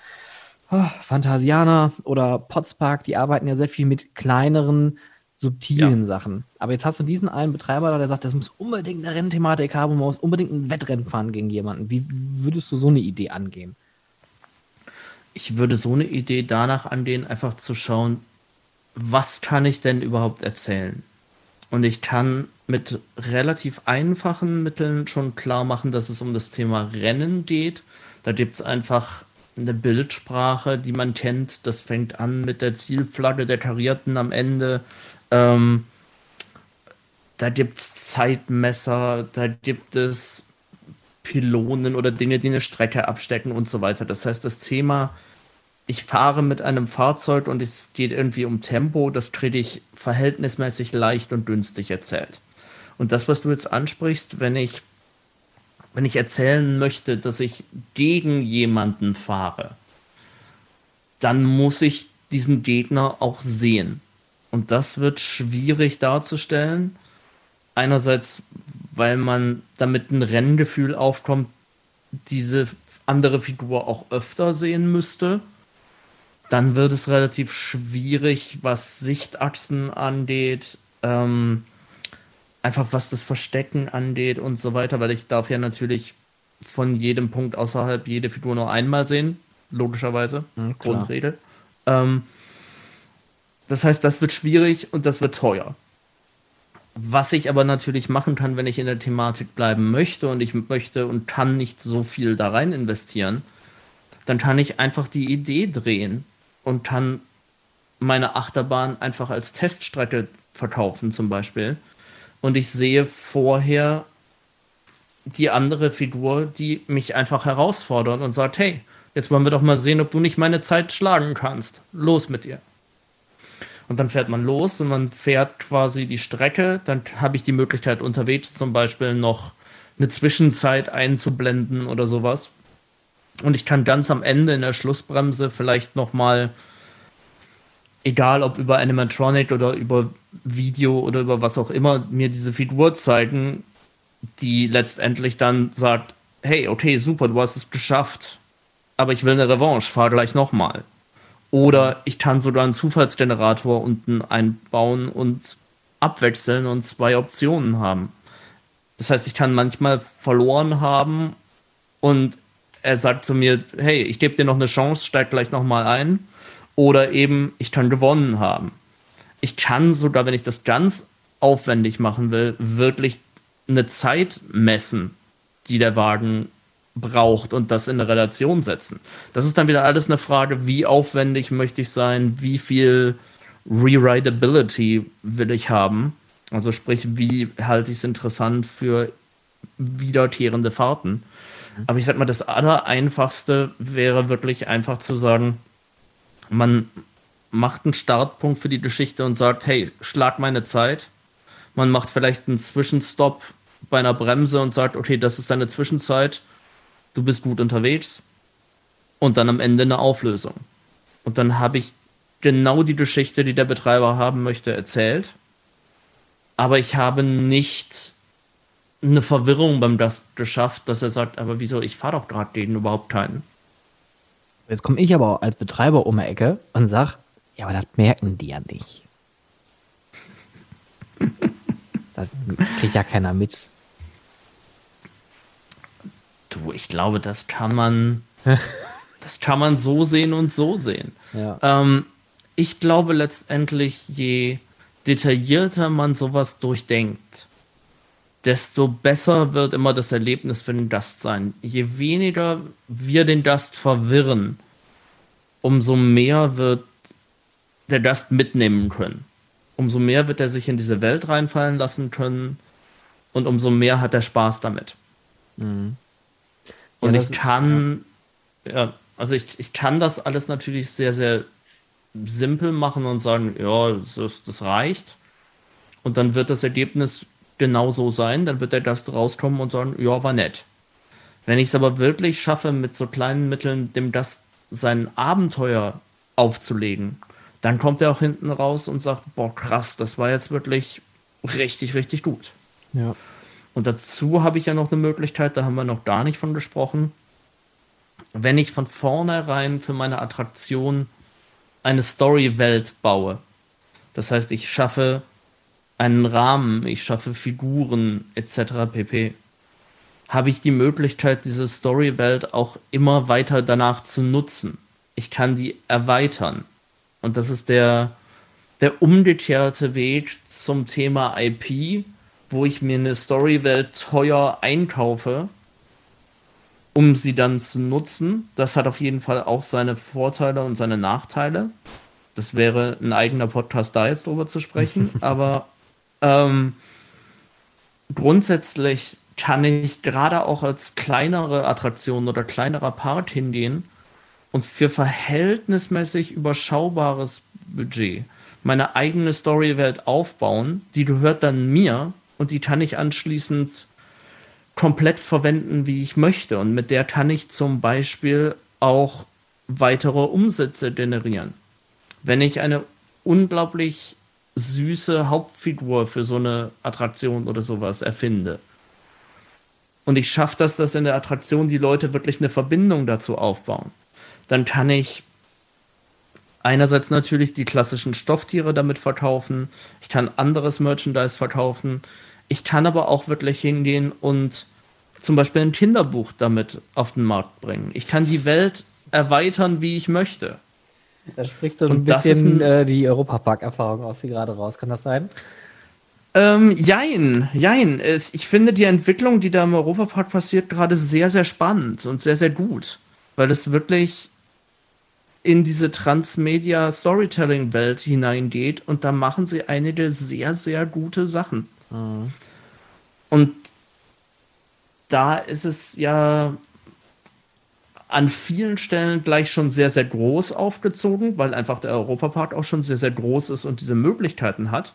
oh, Phantasiana oder Potspark, die arbeiten ja sehr viel mit kleineren subtilen ja. Sachen. Aber jetzt hast du diesen einen Betreiber, der sagt, das muss unbedingt eine Rennthematik haben und man muss unbedingt ein Wettrennen fahren gegen jemanden. Wie würdest du so eine Idee angehen? Ich würde so eine Idee danach angehen, einfach zu schauen, was kann ich denn überhaupt erzählen? Und ich kann mit relativ einfachen Mitteln schon klar machen, dass es um das Thema Rennen geht. Da gibt es einfach eine Bildsprache, die man kennt. Das fängt an mit der Zielflagge der Karierten am Ende ähm, da gibt es Zeitmesser, da gibt es Pylonen oder Dinge, die eine Strecke abstecken und so weiter. Das heißt, das Thema, ich fahre mit einem Fahrzeug und es geht irgendwie um Tempo, das kriege ich verhältnismäßig leicht und günstig erzählt. Und das, was du jetzt ansprichst, wenn ich, wenn ich erzählen möchte, dass ich gegen jemanden fahre, dann muss ich diesen Gegner auch sehen. Und das wird schwierig darzustellen. Einerseits, weil man damit ein Renngefühl aufkommt, diese andere Figur auch öfter sehen müsste. Dann wird es relativ schwierig, was Sichtachsen angeht, ähm, einfach was das Verstecken angeht und so weiter, weil ich darf ja natürlich von jedem Punkt außerhalb jede Figur nur einmal sehen, logischerweise, mhm, Grundregel. Ähm, das heißt, das wird schwierig und das wird teuer. Was ich aber natürlich machen kann, wenn ich in der Thematik bleiben möchte und ich möchte und kann nicht so viel da rein investieren, dann kann ich einfach die Idee drehen und kann meine Achterbahn einfach als Teststrecke verkaufen zum Beispiel. Und ich sehe vorher die andere Figur, die mich einfach herausfordert und sagt, hey, jetzt wollen wir doch mal sehen, ob du nicht meine Zeit schlagen kannst. Los mit dir. Und dann fährt man los und man fährt quasi die Strecke. Dann habe ich die Möglichkeit, unterwegs zum Beispiel noch eine Zwischenzeit einzublenden oder sowas. Und ich kann ganz am Ende in der Schlussbremse vielleicht nochmal, egal ob über Animatronic oder über Video oder über was auch immer mir diese Figur zeigen, die letztendlich dann sagt, hey, okay, super, du hast es geschafft, aber ich will eine Revanche, fahr gleich nochmal. Oder ich kann sogar einen Zufallsgenerator unten einbauen und abwechseln und zwei Optionen haben. Das heißt, ich kann manchmal verloren haben und er sagt zu mir, hey, ich gebe dir noch eine Chance, steig gleich nochmal ein. Oder eben, ich kann gewonnen haben. Ich kann sogar, wenn ich das ganz aufwendig machen will, wirklich eine Zeit messen, die der Wagen braucht und das in eine Relation setzen. Das ist dann wieder alles eine Frage, wie aufwendig möchte ich sein, wie viel Rewritability will ich haben. Also sprich, wie halte ich es interessant für wiederkehrende Fahrten. Aber ich sag mal, das Allereinfachste wäre wirklich einfach zu sagen, man macht einen Startpunkt für die Geschichte und sagt, hey, schlag meine Zeit. Man macht vielleicht einen Zwischenstopp bei einer Bremse und sagt, okay, das ist deine Zwischenzeit, du bist gut unterwegs. Und dann am Ende eine Auflösung. Und dann habe ich genau die Geschichte, die der Betreiber haben möchte, erzählt. Aber ich habe nicht eine Verwirrung beim Dust geschafft, dass er sagt, aber wieso, ich fahre doch gerade gegen überhaupt keinen. Jetzt komme ich aber als Betreiber um die Ecke und sag, ja, aber das merken die ja nicht. Das kriegt ja keiner mit. Du, ich glaube, das kann man, (laughs) das kann man so sehen und so sehen. Ja. Ähm, ich glaube letztendlich, je detaillierter man sowas durchdenkt, desto besser wird immer das Erlebnis für den Gast sein. Je weniger wir den Gast verwirren, umso mehr wird der Gast mitnehmen können. Umso mehr wird er sich in diese Welt reinfallen lassen können und umso mehr hat er Spaß damit. Mhm. Und ja, ich kann, ja. ja, also ich, ich kann das alles natürlich sehr, sehr simpel machen und sagen, ja, das, das reicht. Und dann wird das Ergebnis genau so sein. Dann wird der Gast rauskommen und sagen, ja, war nett. Wenn ich es aber wirklich schaffe, mit so kleinen Mitteln dem Gast sein Abenteuer aufzulegen, dann kommt er auch hinten raus und sagt, boah, krass, das war jetzt wirklich richtig, richtig gut. Ja. Und dazu habe ich ja noch eine Möglichkeit, da haben wir noch gar nicht von gesprochen. Wenn ich von vornherein für meine Attraktion eine Story-Welt baue, das heißt, ich schaffe einen Rahmen, ich schaffe Figuren etc. pp. Habe ich die Möglichkeit, diese Story-Welt auch immer weiter danach zu nutzen. Ich kann die erweitern. Und das ist der, der umgekehrte Weg zum Thema IP, wo ich mir eine Story-Welt teuer einkaufe, um sie dann zu nutzen. Das hat auf jeden Fall auch seine Vorteile und seine Nachteile. Das wäre ein eigener Podcast, da jetzt drüber zu sprechen. (laughs) Aber ähm, grundsätzlich kann ich gerade auch als kleinere Attraktion oder kleinerer Part hingehen und für verhältnismäßig überschaubares Budget meine eigene Storywelt aufbauen. Die gehört dann mir und die kann ich anschließend komplett verwenden, wie ich möchte. Und mit der kann ich zum Beispiel auch weitere Umsätze generieren. Wenn ich eine unglaublich süße Hauptfigur für so eine Attraktion oder sowas erfinde. Und ich schaffe das, dass in der Attraktion die Leute wirklich eine Verbindung dazu aufbauen. Dann kann ich einerseits natürlich die klassischen Stofftiere damit verkaufen. Ich kann anderes Merchandise verkaufen. Ich kann aber auch wirklich hingehen und zum Beispiel ein Kinderbuch damit auf den Markt bringen. Ich kann die Welt erweitern, wie ich möchte. Da spricht so ein und bisschen ein, äh, die Europapark-Erfahrung aus, die gerade raus. Kann das sein? Ähm, jein, jein. Ich finde die Entwicklung, die da im Europapark passiert, gerade sehr, sehr spannend und sehr, sehr gut. Weil es wirklich in diese Transmedia-Storytelling-Welt hineingeht und da machen sie einige sehr, sehr gute Sachen. Mhm. Und da ist es ja an vielen Stellen gleich schon sehr, sehr groß aufgezogen, weil einfach der Europapark auch schon sehr, sehr groß ist und diese Möglichkeiten hat.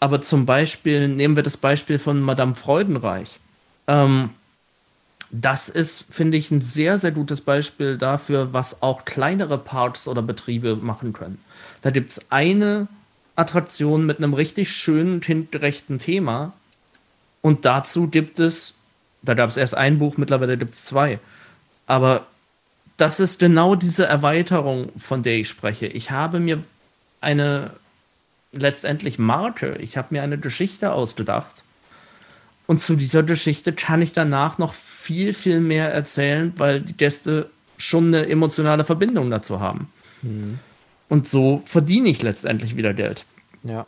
Aber zum Beispiel nehmen wir das Beispiel von Madame Freudenreich. Ähm, das ist, finde ich, ein sehr, sehr gutes Beispiel dafür, was auch kleinere Parks oder Betriebe machen können. Da gibt es eine Attraktion mit einem richtig schönen, kindgerechten Thema. Und dazu gibt es, da gab es erst ein Buch, mittlerweile gibt es zwei. Aber das ist genau diese Erweiterung, von der ich spreche. Ich habe mir eine letztendlich Marke, ich habe mir eine Geschichte ausgedacht. Und zu dieser Geschichte kann ich danach noch viel, viel mehr erzählen, weil die Gäste schon eine emotionale Verbindung dazu haben. Mhm. Und so verdiene ich letztendlich wieder Geld. Ja.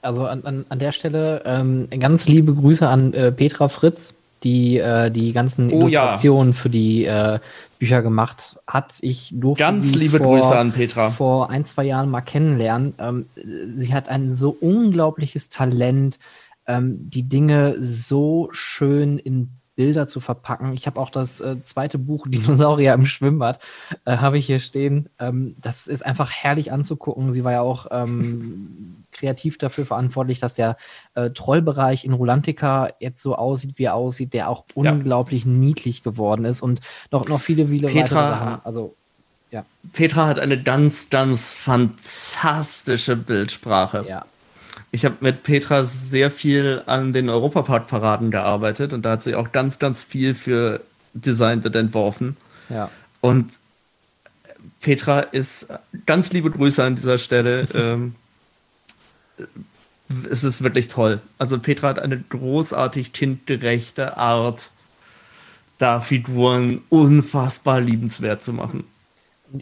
Also an, an, an der Stelle ähm, ganz liebe Grüße an äh, Petra Fritz, die äh, die ganzen oh, Illustrationen ja. für die äh, Bücher gemacht hat. Ich durfte ganz sie liebe vor, Grüße an Petra vor ein zwei Jahren mal kennenlernen. Ähm, sie hat ein so unglaubliches Talent, ähm, die Dinge so schön in Bilder zu verpacken. Ich habe auch das äh, zweite Buch (laughs) Dinosaurier im Schwimmbad, äh, habe ich hier stehen. Ähm, das ist einfach herrlich anzugucken. Sie war ja auch ähm, (laughs) kreativ dafür verantwortlich, dass der äh, Trollbereich in Rulantica jetzt so aussieht, wie er aussieht, der auch ja. unglaublich niedlich geworden ist und noch, noch viele, viele Petra, weitere Sachen. Also, ja. Petra hat eine ganz, ganz fantastische Bildsprache. Ja, ich habe mit Petra sehr viel an den Europapark-Paraden gearbeitet und da hat sie auch ganz, ganz viel für Design und entworfen. Ja. Und Petra ist ganz liebe Grüße an dieser Stelle. (laughs) ähm, es ist wirklich toll. Also Petra hat eine großartig kindgerechte Art, da Figuren unfassbar liebenswert zu machen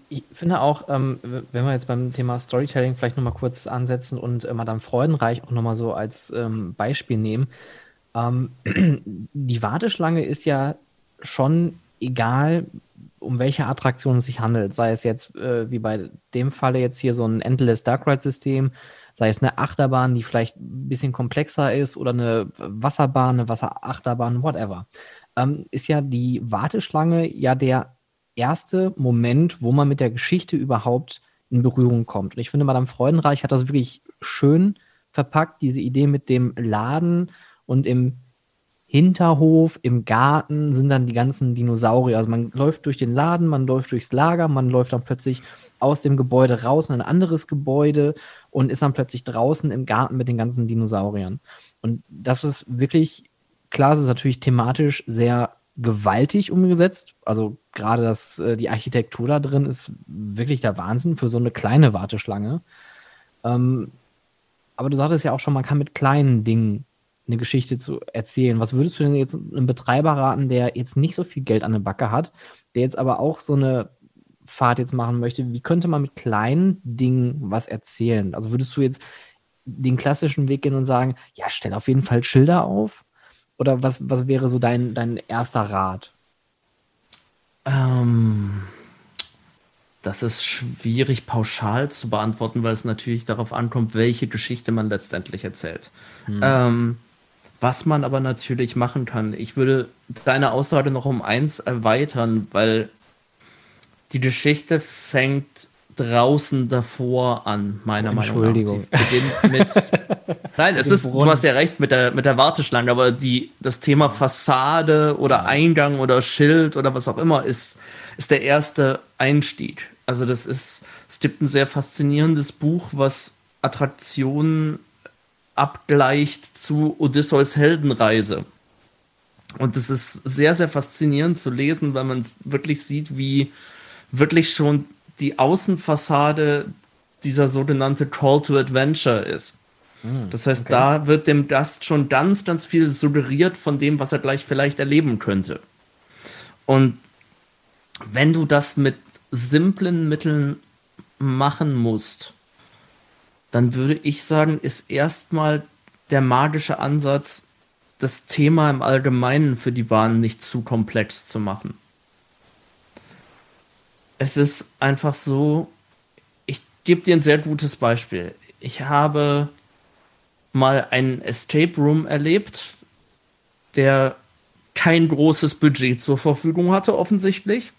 ich finde auch, ähm, wenn wir jetzt beim Thema Storytelling vielleicht nochmal kurz ansetzen und äh, Madame Freudenreich auch nochmal so als ähm, Beispiel nehmen. Ähm, (clears throat) die Warteschlange ist ja schon egal, um welche Attraktion es sich handelt. Sei es jetzt äh, wie bei dem Falle jetzt hier so ein Endless Dark Ride System, sei es eine Achterbahn, die vielleicht ein bisschen komplexer ist oder eine Wasserbahn, eine Wasserachterbahn, whatever. Ähm, ist ja die Warteschlange ja der erste Moment, wo man mit der Geschichte überhaupt in Berührung kommt. Und ich finde, Madame Freudenreich hat das wirklich schön verpackt, diese Idee mit dem Laden und im Hinterhof, im Garten sind dann die ganzen Dinosaurier. Also man läuft durch den Laden, man läuft durchs Lager, man läuft dann plötzlich aus dem Gebäude raus in ein anderes Gebäude und ist dann plötzlich draußen im Garten mit den ganzen Dinosauriern. Und das ist wirklich, klar, es ist natürlich thematisch sehr gewaltig umgesetzt. Also gerade das, äh, die Architektur da drin ist wirklich der Wahnsinn für so eine kleine Warteschlange. Ähm, aber du sagtest ja auch schon, man kann mit kleinen Dingen eine Geschichte zu erzählen. Was würdest du denn jetzt einem Betreiber raten, der jetzt nicht so viel Geld an der Backe hat, der jetzt aber auch so eine Fahrt jetzt machen möchte? Wie könnte man mit kleinen Dingen was erzählen? Also würdest du jetzt den klassischen Weg gehen und sagen, ja, stell auf jeden Fall Schilder auf? Oder was, was wäre so dein, dein erster Rat? Ähm, das ist schwierig pauschal zu beantworten, weil es natürlich darauf ankommt, welche Geschichte man letztendlich erzählt. Hm. Ähm, was man aber natürlich machen kann, ich würde deine Aussage noch um eins erweitern, weil die Geschichte fängt draußen davor an, meiner Meinung nach. Entschuldigung. Mit, (laughs) nein, es ist, du hast ja recht mit der, mit der Warteschlange, aber die, das Thema Fassade oder Eingang oder Schild oder was auch immer ist, ist der erste Einstieg. Also das ist, es gibt ein sehr faszinierendes Buch, was Attraktionen abgleicht zu Odysseus Heldenreise. Und es ist sehr, sehr faszinierend zu lesen, weil man wirklich sieht, wie wirklich schon die Außenfassade dieser sogenannte Call to Adventure ist. Hm, das heißt, okay. da wird dem Gast schon ganz, ganz viel suggeriert von dem, was er gleich vielleicht erleben könnte. Und wenn du das mit simplen Mitteln machen musst, dann würde ich sagen, ist erstmal der magische Ansatz, das Thema im Allgemeinen für die Bahn nicht zu komplex zu machen es ist einfach so, ich gebe dir ein sehr gutes Beispiel. Ich habe mal einen Escape Room erlebt, der kein großes Budget zur Verfügung hatte, offensichtlich,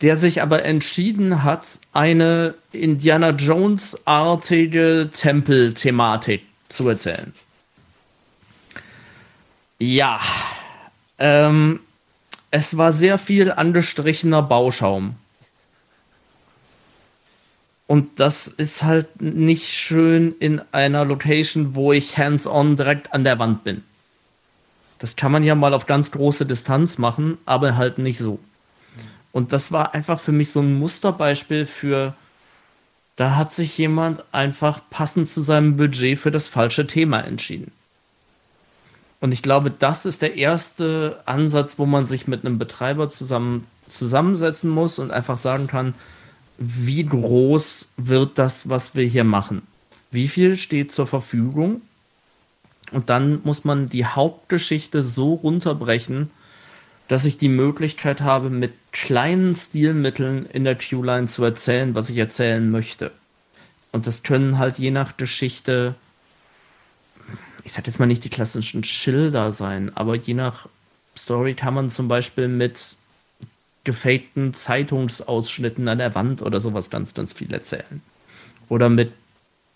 der sich aber entschieden hat, eine Indiana Jones-artige Tempel-Thematik zu erzählen. Ja, ähm, es war sehr viel angestrichener Bauschaum. Und das ist halt nicht schön in einer Location, wo ich hands-on direkt an der Wand bin. Das kann man ja mal auf ganz große Distanz machen, aber halt nicht so. Und das war einfach für mich so ein Musterbeispiel für, da hat sich jemand einfach passend zu seinem Budget für das falsche Thema entschieden. Und ich glaube, das ist der erste Ansatz, wo man sich mit einem Betreiber zusammen, zusammensetzen muss und einfach sagen kann, wie groß wird das, was wir hier machen? Wie viel steht zur Verfügung? Und dann muss man die Hauptgeschichte so runterbrechen, dass ich die Möglichkeit habe, mit kleinen Stilmitteln in der Q-Line zu erzählen, was ich erzählen möchte. Und das können halt je nach Geschichte, ich sag jetzt mal nicht die klassischen Schilder sein, aber je nach Story kann man zum Beispiel mit gefakten Zeitungsausschnitten an der Wand oder sowas ganz, ganz viel erzählen. Oder mit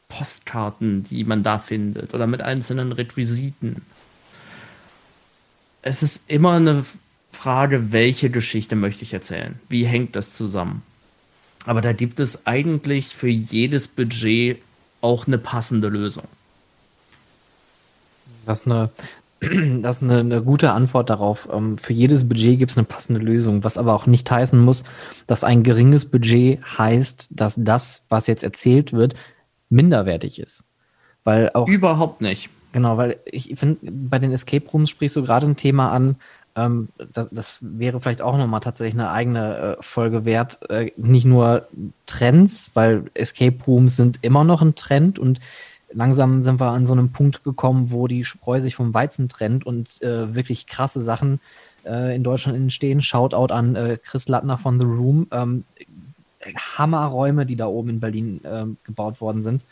Postkarten, die man da findet, oder mit einzelnen Requisiten. Es ist immer eine Frage, welche Geschichte möchte ich erzählen? Wie hängt das zusammen? Aber da gibt es eigentlich für jedes Budget auch eine passende Lösung. Das ist eine, (clears throat) das ist eine, eine gute Antwort darauf. Ähm, für jedes Budget gibt es eine passende Lösung, was aber auch nicht heißen muss, dass ein geringes Budget heißt, dass das, was jetzt erzählt wird, minderwertig ist. Weil auch. Überhaupt nicht. Genau, weil ich finde, bei den Escape Rooms sprichst du gerade ein Thema an, ähm, das, das, wäre vielleicht auch nochmal tatsächlich eine eigene äh, Folge wert. Äh, nicht nur Trends, weil Escape Rooms sind immer noch ein Trend und langsam sind wir an so einem Punkt gekommen, wo die Spreu sich vom Weizen trennt und äh, wirklich krasse Sachen äh, in Deutschland entstehen. Shoutout an äh, Chris Lattner von The Room. Ähm, Hammerräume, die da oben in Berlin ähm, gebaut worden sind.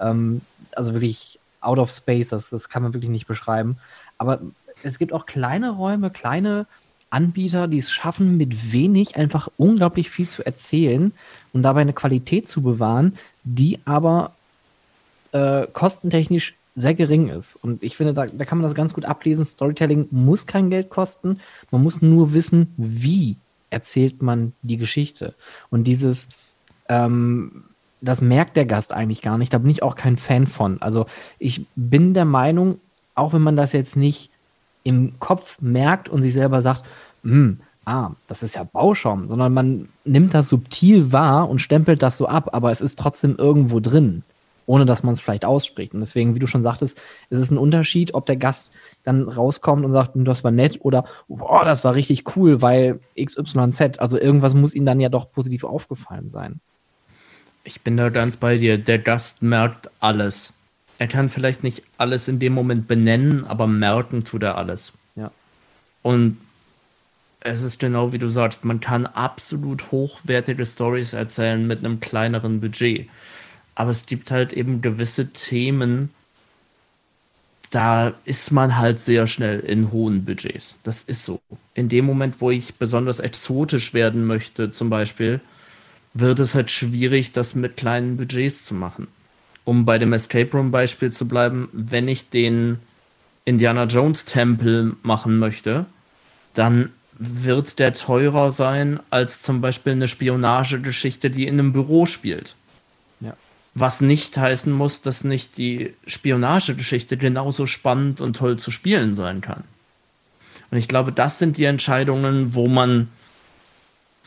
Ähm, also wirklich out of space, das, das kann man wirklich nicht beschreiben. Aber es gibt auch kleine Räume, kleine Anbieter, die es schaffen, mit wenig einfach unglaublich viel zu erzählen und dabei eine Qualität zu bewahren, die aber äh, kostentechnisch sehr gering ist. Und ich finde, da, da kann man das ganz gut ablesen. Storytelling muss kein Geld kosten. Man muss nur wissen, wie erzählt man die Geschichte. Und dieses, ähm, das merkt der Gast eigentlich gar nicht. Da bin ich auch kein Fan von. Also ich bin der Meinung, auch wenn man das jetzt nicht im Kopf merkt und sich selber sagt, hm, ah, das ist ja Bauschaum, sondern man nimmt das subtil wahr und stempelt das so ab, aber es ist trotzdem irgendwo drin, ohne dass man es vielleicht ausspricht. Und deswegen, wie du schon sagtest, ist es ein Unterschied, ob der Gast dann rauskommt und sagt, hm, das war nett oder, boah, das war richtig cool, weil XYZ, also irgendwas muss ihnen dann ja doch positiv aufgefallen sein. Ich bin da ganz bei dir. Der Gast merkt alles er kann vielleicht nicht alles in dem Moment benennen, aber merken tut er alles. Ja. Und es ist genau wie du sagst, man kann absolut hochwertige Stories erzählen mit einem kleineren Budget. Aber es gibt halt eben gewisse Themen, da ist man halt sehr schnell in hohen Budgets. Das ist so. In dem Moment, wo ich besonders exotisch werden möchte, zum Beispiel, wird es halt schwierig, das mit kleinen Budgets zu machen um bei dem Escape Room Beispiel zu bleiben, wenn ich den Indiana Jones Tempel machen möchte, dann wird der teurer sein als zum Beispiel eine Spionagegeschichte, die in einem Büro spielt. Was nicht heißen muss, dass nicht die Spionagegeschichte genauso spannend und toll zu spielen sein kann. Und ich glaube, das sind die Entscheidungen, wo man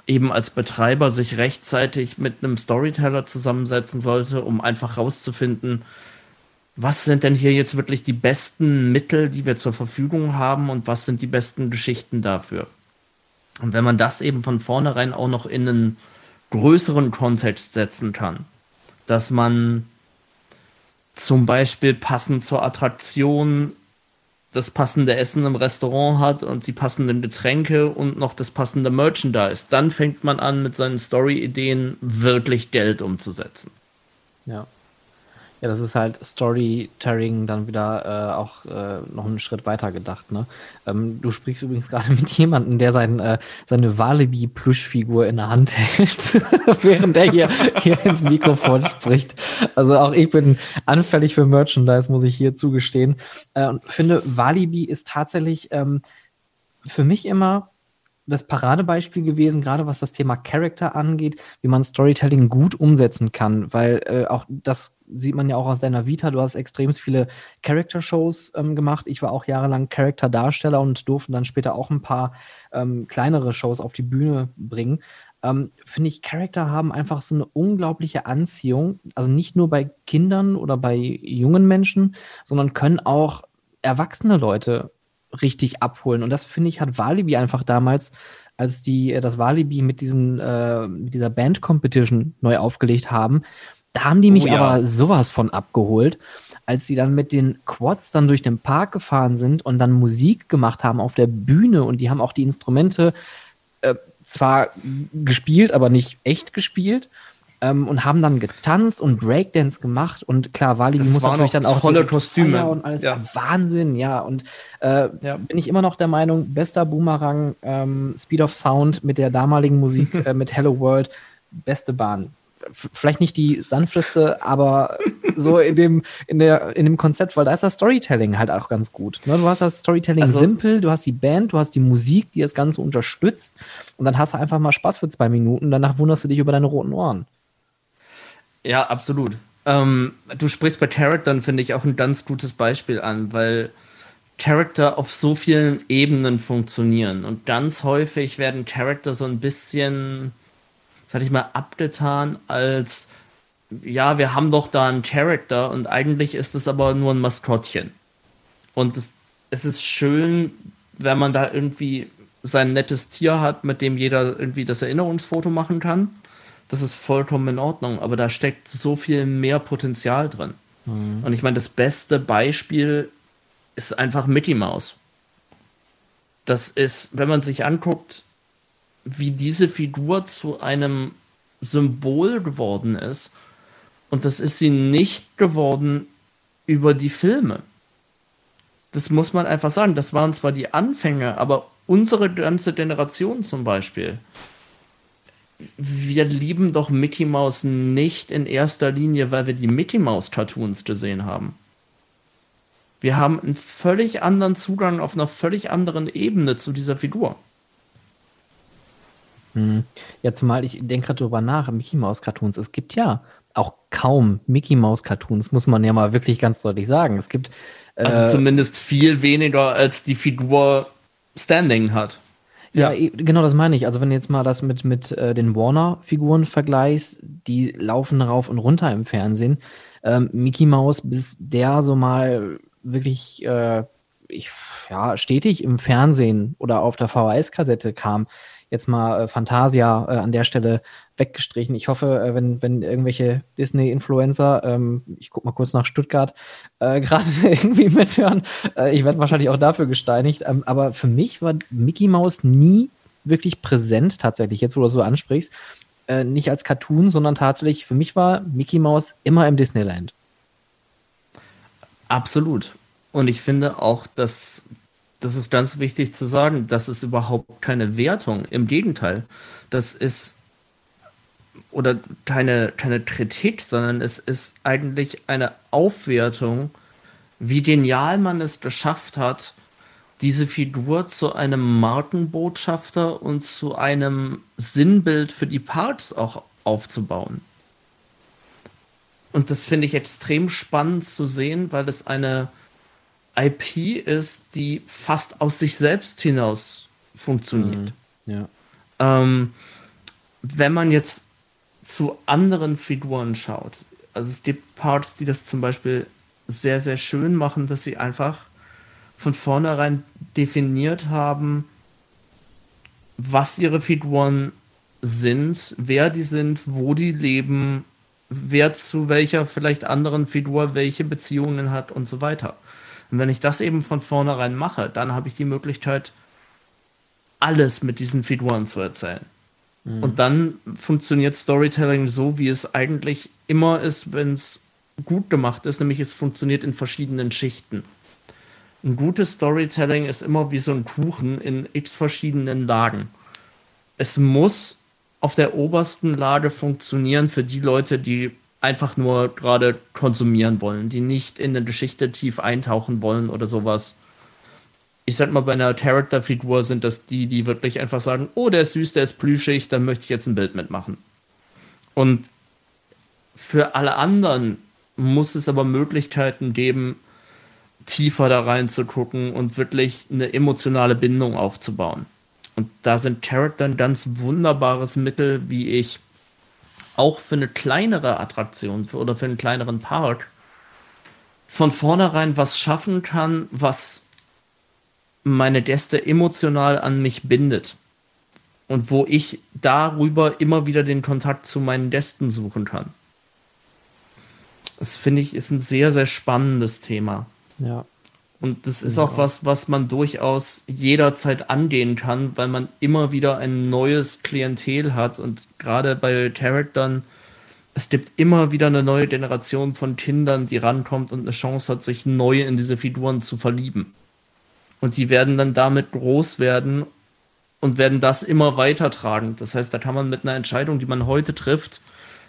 eben als Betreiber sich rechtzeitig mit einem Storyteller zusammensetzen sollte, um einfach rauszufinden, was sind denn hier jetzt wirklich die besten Mittel, die wir zur Verfügung haben und was sind die besten Geschichten dafür. Und wenn man das eben von vornherein auch noch in einen größeren Kontext setzen kann, dass man zum Beispiel passend zur Attraktion das passende Essen im Restaurant hat und die passenden Getränke und noch das passende Merchandise, dann fängt man an, mit seinen Story-Ideen wirklich Geld umzusetzen. Ja. Ja, das ist halt Storytelling dann wieder äh, auch äh, noch einen Schritt weiter gedacht. Ne? Ähm, du sprichst übrigens gerade (laughs) mit jemandem, der sein, äh, seine Walibi-Plüschfigur in der Hand hält, (laughs) während er hier, hier ins Mikrofon spricht. Also auch ich bin anfällig für Merchandise, muss ich hier zugestehen. Äh, und finde, Walibi ist tatsächlich ähm, für mich immer das Paradebeispiel gewesen, gerade was das Thema Character angeht, wie man Storytelling gut umsetzen kann, weil äh, auch das sieht man ja auch aus deiner Vita. Du hast extrem viele Character-Shows ähm, gemacht. Ich war auch jahrelang Character-Darsteller und durfte dann später auch ein paar ähm, kleinere Shows auf die Bühne bringen. Ähm, Finde ich, Charakter haben einfach so eine unglaubliche Anziehung. Also nicht nur bei Kindern oder bei jungen Menschen, sondern können auch erwachsene Leute richtig abholen. Und das finde ich, hat Walibi einfach damals, als die äh, das Walibi mit diesen äh, mit dieser Band Competition neu aufgelegt haben, da haben die mich oh, ja. aber sowas von abgeholt, als sie dann mit den Quads dann durch den Park gefahren sind und dann Musik gemacht haben auf der Bühne und die haben auch die Instrumente äh, zwar gespielt, aber nicht echt gespielt ähm, und haben dann getanzt und Breakdance gemacht und klar, Wally das muss natürlich dann auch tolle Kostüme und alles ja. Wahnsinn, ja und äh, ja. bin ich immer noch der Meinung, bester Boomerang, ähm, Speed of Sound mit der damaligen Musik (laughs) äh, mit Hello World, beste Bahn. Vielleicht nicht die sanfteste, aber so in dem, in, der, in dem Konzept, weil da ist das Storytelling halt auch ganz gut. Ne? Du hast das Storytelling also, simpel, du hast die Band, du hast die Musik, die das Ganze unterstützt und dann hast du einfach mal Spaß für zwei Minuten, danach wunderst du dich über deine roten Ohren. Ja, absolut. Ähm, du sprichst bei Charaktern, finde ich, auch ein ganz gutes Beispiel an, weil Charakter auf so vielen Ebenen funktionieren. Und ganz häufig werden Charakter so ein bisschen, sag ich mal, abgetan als, ja, wir haben doch da einen Charakter und eigentlich ist es aber nur ein Maskottchen. Und es, es ist schön, wenn man da irgendwie sein nettes Tier hat, mit dem jeder irgendwie das Erinnerungsfoto machen kann das ist vollkommen in Ordnung, aber da steckt so viel mehr Potenzial drin. Mhm. Und ich meine, das beste Beispiel ist einfach Mickey Mouse. Das ist, wenn man sich anguckt, wie diese Figur zu einem Symbol geworden ist, und das ist sie nicht geworden über die Filme. Das muss man einfach sagen. Das waren zwar die Anfänge, aber unsere ganze Generation zum Beispiel wir lieben doch Mickey Mouse nicht in erster Linie, weil wir die Mickey Mouse Cartoons gesehen haben. Wir haben einen völlig anderen Zugang auf einer völlig anderen Ebene zu dieser Figur. Hm. Ja, zumal ich denke gerade drüber nach, Mickey Mouse Cartoons. Es gibt ja auch kaum Mickey Mouse Cartoons, muss man ja mal wirklich ganz deutlich sagen. Es gibt. Äh, also zumindest viel weniger als die Figur Standing hat. Ja, ja, genau das meine ich. Also wenn du jetzt mal das mit, mit äh, den Warner-Figuren vergleichst, die laufen rauf und runter im Fernsehen. Ähm, Mickey Mouse, bis der so mal wirklich äh, ich, ja, stetig im Fernsehen oder auf der VHS-Kassette kam, jetzt mal äh, Fantasia äh, an der Stelle weggestrichen. Ich hoffe, äh, wenn, wenn irgendwelche Disney-Influencer, ähm, ich guck mal kurz nach Stuttgart, äh, (laughs) gerade irgendwie mithören, äh, ich werde wahrscheinlich auch dafür gesteinigt. Ähm, aber für mich war Mickey Mouse nie wirklich präsent, tatsächlich, jetzt wo du das so ansprichst. Äh, nicht als Cartoon, sondern tatsächlich, für mich war Mickey Mouse immer im Disneyland. Absolut. Und ich finde auch, dass das ist ganz wichtig zu sagen, das ist überhaupt keine Wertung. Im Gegenteil, das ist oder keine, keine Kritik, sondern es ist eigentlich eine Aufwertung, wie genial man es geschafft hat, diese Figur zu einem Markenbotschafter und zu einem Sinnbild für die Parts auch aufzubauen. Und das finde ich extrem spannend zu sehen, weil es eine IP ist, die fast aus sich selbst hinaus funktioniert. Mhm. Ja. Ähm, wenn man jetzt zu anderen Figuren schaut, also es gibt Parts, die das zum Beispiel sehr, sehr schön machen, dass sie einfach von vornherein definiert haben, was ihre Figuren sind, wer die sind, wo die leben, wer zu welcher vielleicht anderen Figur welche Beziehungen hat und so weiter. Und wenn ich das eben von vornherein mache, dann habe ich die Möglichkeit, alles mit diesen Figuren zu erzählen. Mhm. Und dann funktioniert Storytelling so, wie es eigentlich immer ist, wenn es gut gemacht ist, nämlich es funktioniert in verschiedenen Schichten. Ein gutes Storytelling ist immer wie so ein Kuchen in x verschiedenen Lagen. Es muss auf der obersten Lage funktionieren für die Leute, die einfach nur gerade konsumieren wollen, die nicht in eine Geschichte tief eintauchen wollen oder sowas. ich sag mal, bei einer Charakterfigur sind das die, die wirklich einfach sagen, oh, der ist süß, der ist plüschig, dann möchte ich jetzt ein Bild mitmachen. Und für alle anderen muss es aber Möglichkeiten geben, tiefer da reinzugucken und wirklich eine emotionale Bindung aufzubauen. Und da sind Charakter ein ganz wunderbares Mittel, wie ich auch für eine kleinere Attraktion oder für einen kleineren Park von vornherein was schaffen kann, was meine Gäste emotional an mich bindet. Und wo ich darüber immer wieder den Kontakt zu meinen Gästen suchen kann. Das finde ich ist ein sehr, sehr spannendes Thema. Ja. Und das ist auch was, was man durchaus jederzeit angehen kann, weil man immer wieder ein neues Klientel hat. Und gerade bei Charaktern, es gibt immer wieder eine neue Generation von Kindern, die rankommt und eine Chance hat, sich neu in diese Figuren zu verlieben. Und die werden dann damit groß werden und werden das immer weitertragen. Das heißt, da kann man mit einer Entscheidung, die man heute trifft,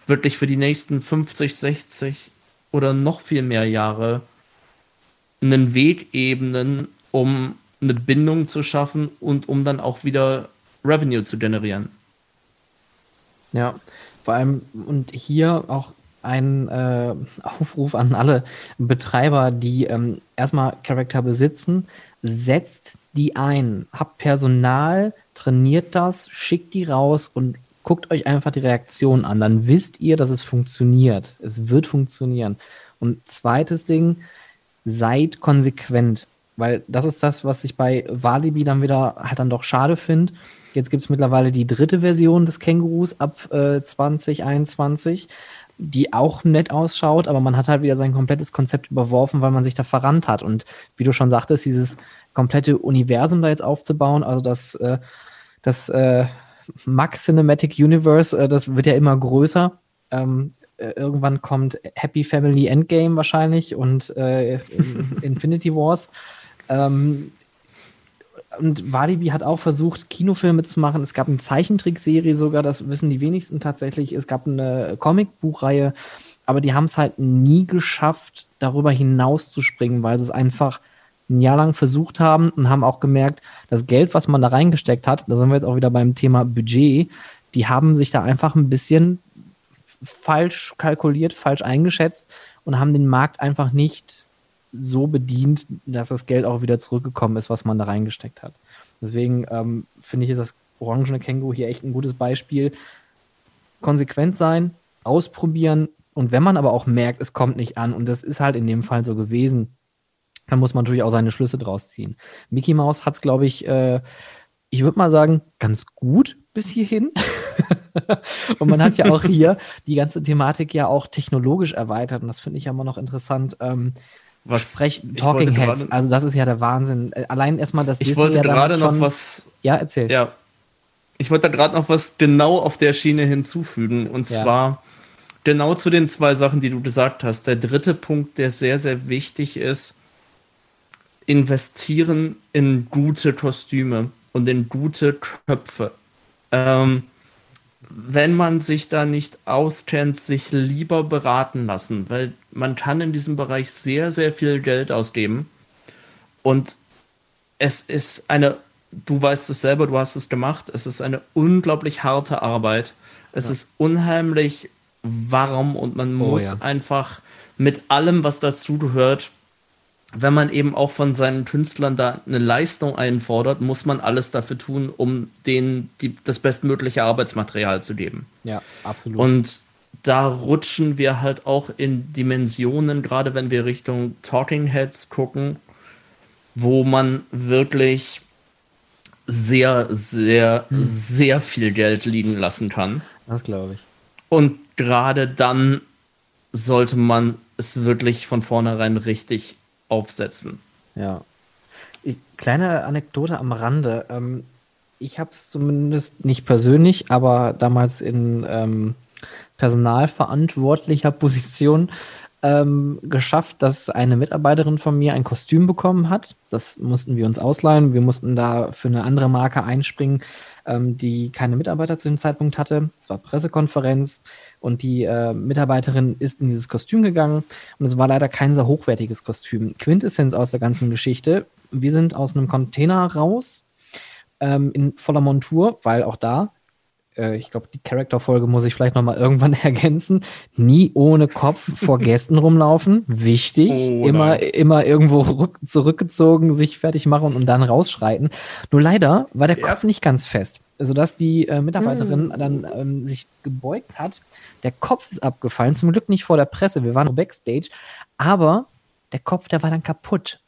wirklich für die nächsten 50, 60 oder noch viel mehr Jahre einen Weg ebnen, um eine Bindung zu schaffen und um dann auch wieder Revenue zu generieren. Ja, vor allem und hier auch ein äh, (laughs) Aufruf an alle Betreiber, die ähm, erstmal Charakter besitzen, setzt die ein, habt Personal, trainiert das, schickt die raus und guckt euch einfach die Reaktion an. Dann wisst ihr, dass es funktioniert. Es wird funktionieren. Und zweites Ding, seid konsequent. Weil das ist das, was ich bei Walibi dann wieder halt dann doch schade finde. Jetzt gibt es mittlerweile die dritte Version des Kängurus ab äh, 2021, die auch nett ausschaut, aber man hat halt wieder sein komplettes Konzept überworfen, weil man sich da verrannt hat. Und wie du schon sagtest, dieses komplette Universum da jetzt aufzubauen, also das, äh, das äh, Max Cinematic Universe, äh, das wird ja immer größer. Ähm, äh, irgendwann kommt Happy Family Endgame wahrscheinlich und äh, (laughs) Infinity Wars. Ähm, und Walibi hat auch versucht, Kinofilme zu machen. Es gab eine Zeichentrickserie sogar, das wissen die wenigsten tatsächlich. Es gab eine Comicbuchreihe, aber die haben es halt nie geschafft, darüber hinaus zu springen, weil sie es einfach ein Jahr lang versucht haben und haben auch gemerkt, das Geld, was man da reingesteckt hat, da sind wir jetzt auch wieder beim Thema Budget, die haben sich da einfach ein bisschen falsch kalkuliert, falsch eingeschätzt und haben den Markt einfach nicht so bedient, dass das Geld auch wieder zurückgekommen ist, was man da reingesteckt hat. Deswegen ähm, finde ich, ist das orangene Känguru hier echt ein gutes Beispiel. Konsequent sein, ausprobieren und wenn man aber auch merkt, es kommt nicht an und das ist halt in dem Fall so gewesen, dann muss man natürlich auch seine Schlüsse draus ziehen. Mickey Mouse hat es, glaube ich, äh, ich würde mal sagen, ganz gut bis hierhin. (laughs) und man hat ja auch hier die ganze Thematik ja auch technologisch erweitert und das finde ich ja immer noch interessant. Ähm, was Sprech Talking Heads, grade, also das ist ja der Wahnsinn. Äh, allein erstmal das Ich Disney wollte ja gerade noch was. Ja, erzähl. Ja. Ich wollte da gerade noch was genau auf der Schiene hinzufügen und ja. zwar genau zu den zwei Sachen, die du gesagt hast. Der dritte Punkt, der sehr, sehr wichtig ist, investieren in gute Kostüme und in gute Köpfe. Ähm, wenn man sich da nicht auskennt, sich lieber beraten lassen, weil man kann in diesem Bereich sehr, sehr viel Geld ausgeben. Und es ist eine, du weißt es selber, du hast es gemacht, es ist eine unglaublich harte Arbeit. Es ja. ist unheimlich warm und man oh, muss ja. einfach mit allem, was dazu gehört, wenn man eben auch von seinen Künstlern da eine Leistung einfordert, muss man alles dafür tun, um denen die, das bestmögliche Arbeitsmaterial zu geben. Ja, absolut. Und da rutschen wir halt auch in Dimensionen, gerade wenn wir Richtung Talking Heads gucken, wo man wirklich sehr, sehr, hm. sehr viel Geld liegen lassen kann. Das glaube ich. Und gerade dann sollte man es wirklich von vornherein richtig aufsetzen. Ja. Kleine Anekdote am Rande. Ähm, ich habe es zumindest nicht persönlich, aber damals in ähm, personalverantwortlicher (laughs) Position ähm, geschafft, dass eine Mitarbeiterin von mir ein Kostüm bekommen hat. Das mussten wir uns ausleihen. Wir mussten da für eine andere Marke einspringen, ähm, die keine Mitarbeiter zu dem Zeitpunkt hatte. Es war Pressekonferenz und die äh, Mitarbeiterin ist in dieses Kostüm gegangen und es war leider kein sehr hochwertiges Kostüm. Quintessenz aus der ganzen Geschichte. Wir sind aus einem Container raus ähm, in voller Montur, weil auch da äh, ich glaube, die Charakterfolge muss ich vielleicht nochmal irgendwann (laughs) ergänzen. Nie ohne Kopf vor Gästen rumlaufen. Wichtig. Oh, immer, immer irgendwo rück, zurückgezogen, sich fertig machen und dann rausschreiten. Nur leider war der ja. Kopf nicht ganz fest. Sodass die äh, Mitarbeiterin hm. dann ähm, sich gebeugt hat. Der Kopf ist abgefallen. Zum Glück nicht vor der Presse. Wir waren nur Backstage. Aber der Kopf, der war dann kaputt.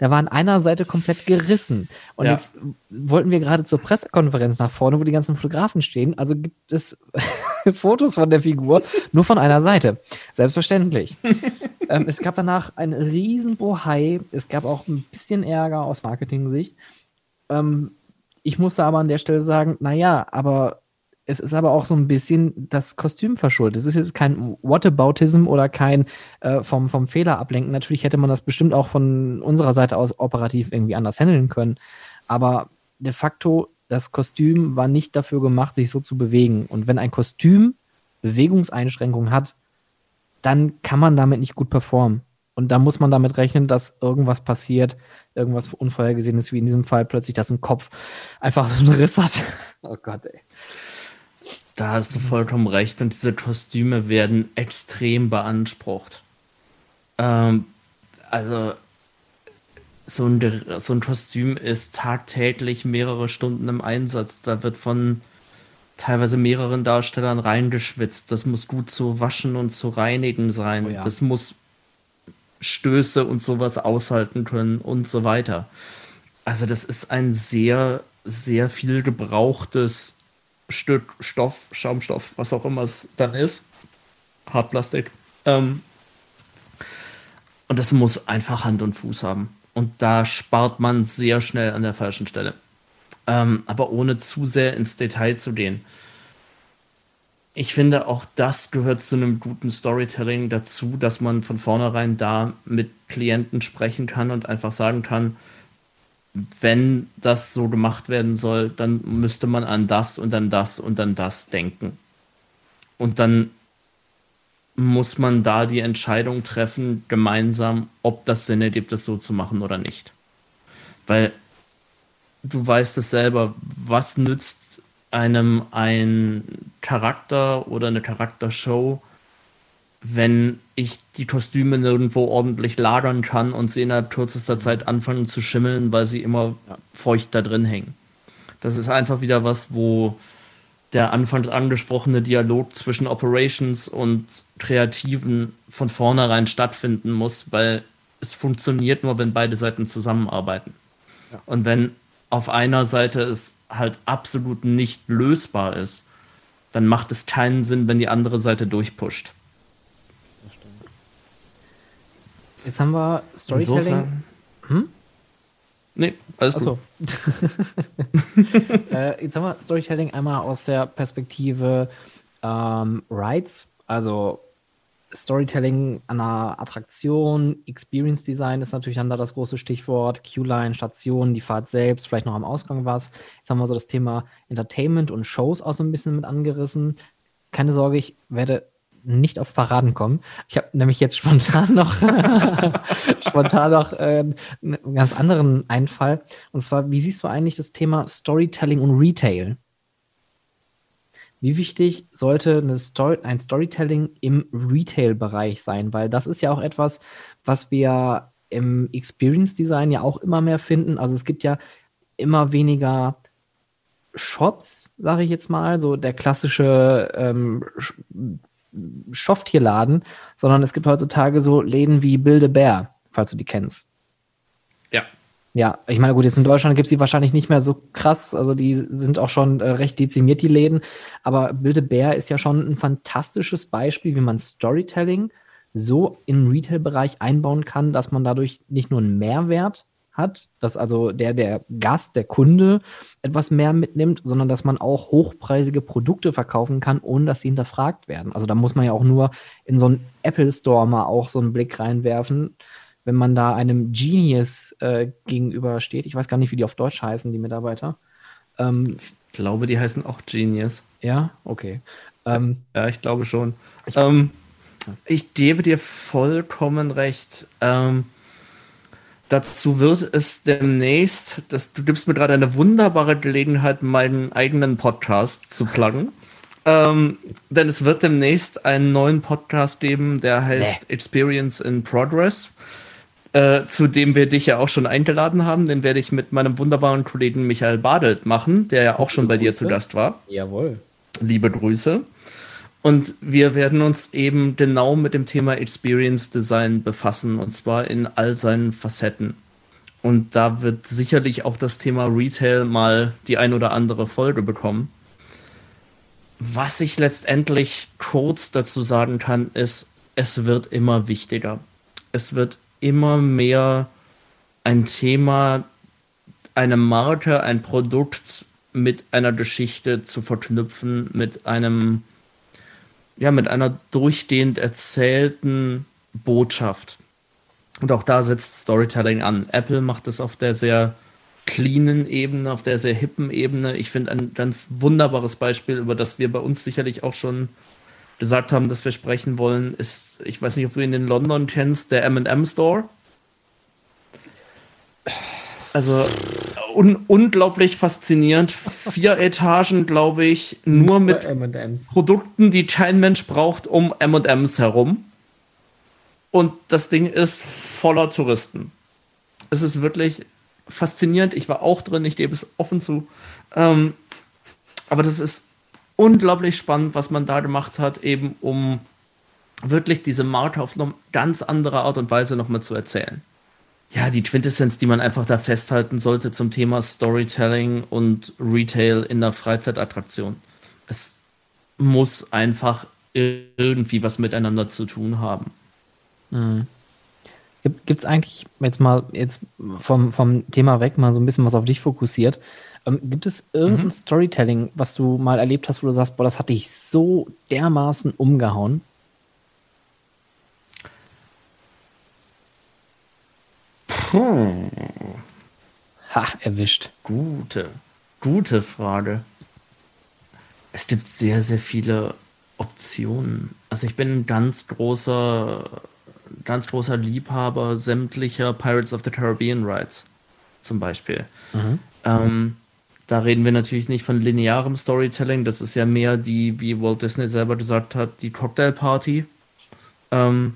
Der war an einer Seite komplett gerissen. Und ja. jetzt wollten wir gerade zur Pressekonferenz nach vorne, wo die ganzen Fotografen stehen. Also gibt es (laughs) Fotos von der Figur nur von einer Seite. Selbstverständlich. (laughs) ähm, es gab danach ein riesen Bohai. Es gab auch ein bisschen Ärger aus Marketing-Sicht. Ähm, ich musste aber an der Stelle sagen, naja, aber es ist aber auch so ein bisschen das Kostüm verschuldet. Es ist jetzt kein Whataboutism oder kein äh, vom, vom Fehler ablenken. Natürlich hätte man das bestimmt auch von unserer Seite aus operativ irgendwie anders handeln können. Aber de facto, das Kostüm war nicht dafür gemacht, sich so zu bewegen. Und wenn ein Kostüm Bewegungseinschränkungen hat, dann kann man damit nicht gut performen. Und da muss man damit rechnen, dass irgendwas passiert, irgendwas Unvorhergesehenes, wie in diesem Fall plötzlich, dass ein Kopf einfach so einen Riss hat. Oh Gott, ey. Da hast du vollkommen recht. Und diese Kostüme werden extrem beansprucht. Ähm, also, so ein, so ein Kostüm ist tagtäglich mehrere Stunden im Einsatz. Da wird von teilweise mehreren Darstellern reingeschwitzt. Das muss gut zu waschen und zu reinigen sein. Oh ja. Das muss Stöße und sowas aushalten können und so weiter. Also das ist ein sehr, sehr viel gebrauchtes Stück Stoff, Schaumstoff, was auch immer es dann ist. Hartplastik. Ähm, und das muss einfach Hand und Fuß haben. Und da spart man sehr schnell an der falschen Stelle. Ähm, aber ohne zu sehr ins Detail zu gehen. Ich finde, auch das gehört zu einem guten Storytelling dazu, dass man von vornherein da mit Klienten sprechen kann und einfach sagen kann, wenn das so gemacht werden soll, dann müsste man an das und dann das und dann das denken. Und dann muss man da die Entscheidung treffen, gemeinsam, ob das Sinn ergibt, das so zu machen oder nicht. Weil du weißt es selber, was nützt einem ein Charakter oder eine Charaktershow, wenn ich die Kostüme nirgendwo ordentlich lagern kann und sie innerhalb kürzester Zeit anfangen zu schimmeln, weil sie immer feucht da drin hängen. Das ist einfach wieder was, wo der anfangs angesprochene Dialog zwischen Operations und Kreativen von vornherein stattfinden muss, weil es funktioniert nur, wenn beide Seiten zusammenarbeiten. Ja. Und wenn auf einer Seite es halt absolut nicht lösbar ist, dann macht es keinen Sinn, wenn die andere Seite durchpusht. Jetzt haben wir Storytelling. Hm? Nee, alles Achso. gut. (laughs) äh, jetzt haben wir Storytelling einmal aus der Perspektive ähm, Rides, also Storytelling an einer Attraktion, Experience Design ist natürlich dann da das große Stichwort, Q-Line, Station, die Fahrt selbst, vielleicht noch am Ausgang was. Jetzt haben wir so das Thema Entertainment und Shows auch so ein bisschen mit angerissen. Keine Sorge, ich werde nicht auf Paraden kommen. Ich habe nämlich jetzt spontan noch (laughs) spontan noch äh, einen ganz anderen Einfall. Und zwar, wie siehst du eigentlich das Thema Storytelling und Retail? Wie wichtig sollte Story, ein Storytelling im Retail-Bereich sein? Weil das ist ja auch etwas, was wir im Experience Design ja auch immer mehr finden. Also es gibt ja immer weniger Shops, sage ich jetzt mal, so der klassische ähm, Stofftierladen, sondern es gibt heutzutage so Läden wie Bilde Bär, falls du die kennst. Ja. Ja, ich meine, gut, jetzt in Deutschland gibt es die wahrscheinlich nicht mehr so krass, also die sind auch schon äh, recht dezimiert, die Läden, aber Bilde Bär ist ja schon ein fantastisches Beispiel, wie man Storytelling so im Retail-Bereich einbauen kann, dass man dadurch nicht nur einen Mehrwert hat, dass also der, der Gast, der Kunde etwas mehr mitnimmt, sondern dass man auch hochpreisige Produkte verkaufen kann, ohne dass sie hinterfragt werden. Also da muss man ja auch nur in so einen Apple Store mal auch so einen Blick reinwerfen, wenn man da einem Genius äh, gegenübersteht. Ich weiß gar nicht, wie die auf Deutsch heißen, die Mitarbeiter. Ähm, ich glaube, die heißen auch Genius. Ja, okay. Ähm, ja, ich glaube schon. Ich, ähm, ich gebe dir vollkommen recht. Ähm, dazu wird es demnächst, das, du gibst mir gerade eine wunderbare Gelegenheit, meinen eigenen Podcast zu pluggen. Ähm, denn es wird demnächst einen neuen Podcast geben, der heißt nee. Experience in Progress, äh, zu dem wir dich ja auch schon eingeladen haben. Den werde ich mit meinem wunderbaren Kollegen Michael Badelt machen, der ja auch schon bei dir zu Gast war. Jawohl. Liebe Grüße. Und wir werden uns eben genau mit dem Thema Experience Design befassen und zwar in all seinen Facetten. Und da wird sicherlich auch das Thema Retail mal die ein oder andere Folge bekommen. Was ich letztendlich kurz dazu sagen kann, ist, es wird immer wichtiger. Es wird immer mehr ein Thema, eine Marke, ein Produkt mit einer Geschichte zu verknüpfen, mit einem ja, mit einer durchgehend erzählten Botschaft. Und auch da setzt Storytelling an. Apple macht es auf der sehr cleanen Ebene, auf der sehr hippen Ebene. Ich finde ein ganz wunderbares Beispiel, über das wir bei uns sicherlich auch schon gesagt haben, dass wir sprechen wollen, ist, ich weiß nicht, ob du ihn in London kennst, der M&M Store. Also un unglaublich faszinierend. Vier Etagen, glaube ich, nur mit Produkten, die kein Mensch braucht, um M&M's herum. Und das Ding ist voller Touristen. Es ist wirklich faszinierend. Ich war auch drin, ich gebe es offen zu. Ähm, aber das ist unglaublich spannend, was man da gemacht hat, eben um wirklich diese Marke auf eine ganz andere Art und Weise nochmal zu erzählen ja, die Quintessenz, die man einfach da festhalten sollte zum Thema Storytelling und Retail in der Freizeitattraktion. Es muss einfach irgendwie was miteinander zu tun haben. Mhm. Gibt es eigentlich jetzt mal jetzt vom, vom Thema weg mal so ein bisschen was auf dich fokussiert? Ähm, gibt es irgendein mhm. Storytelling, was du mal erlebt hast, wo du sagst, boah, das hat dich so dermaßen umgehauen? Hm. Ha, erwischt. Gute, gute Frage. Es gibt sehr, sehr viele Optionen. Also ich bin ein ganz großer, ganz großer Liebhaber sämtlicher Pirates of the Caribbean Rides. Zum Beispiel. Mhm. Ähm, da reden wir natürlich nicht von linearem Storytelling. Das ist ja mehr die, wie Walt Disney selber gesagt hat, die Cocktail Party. Ähm,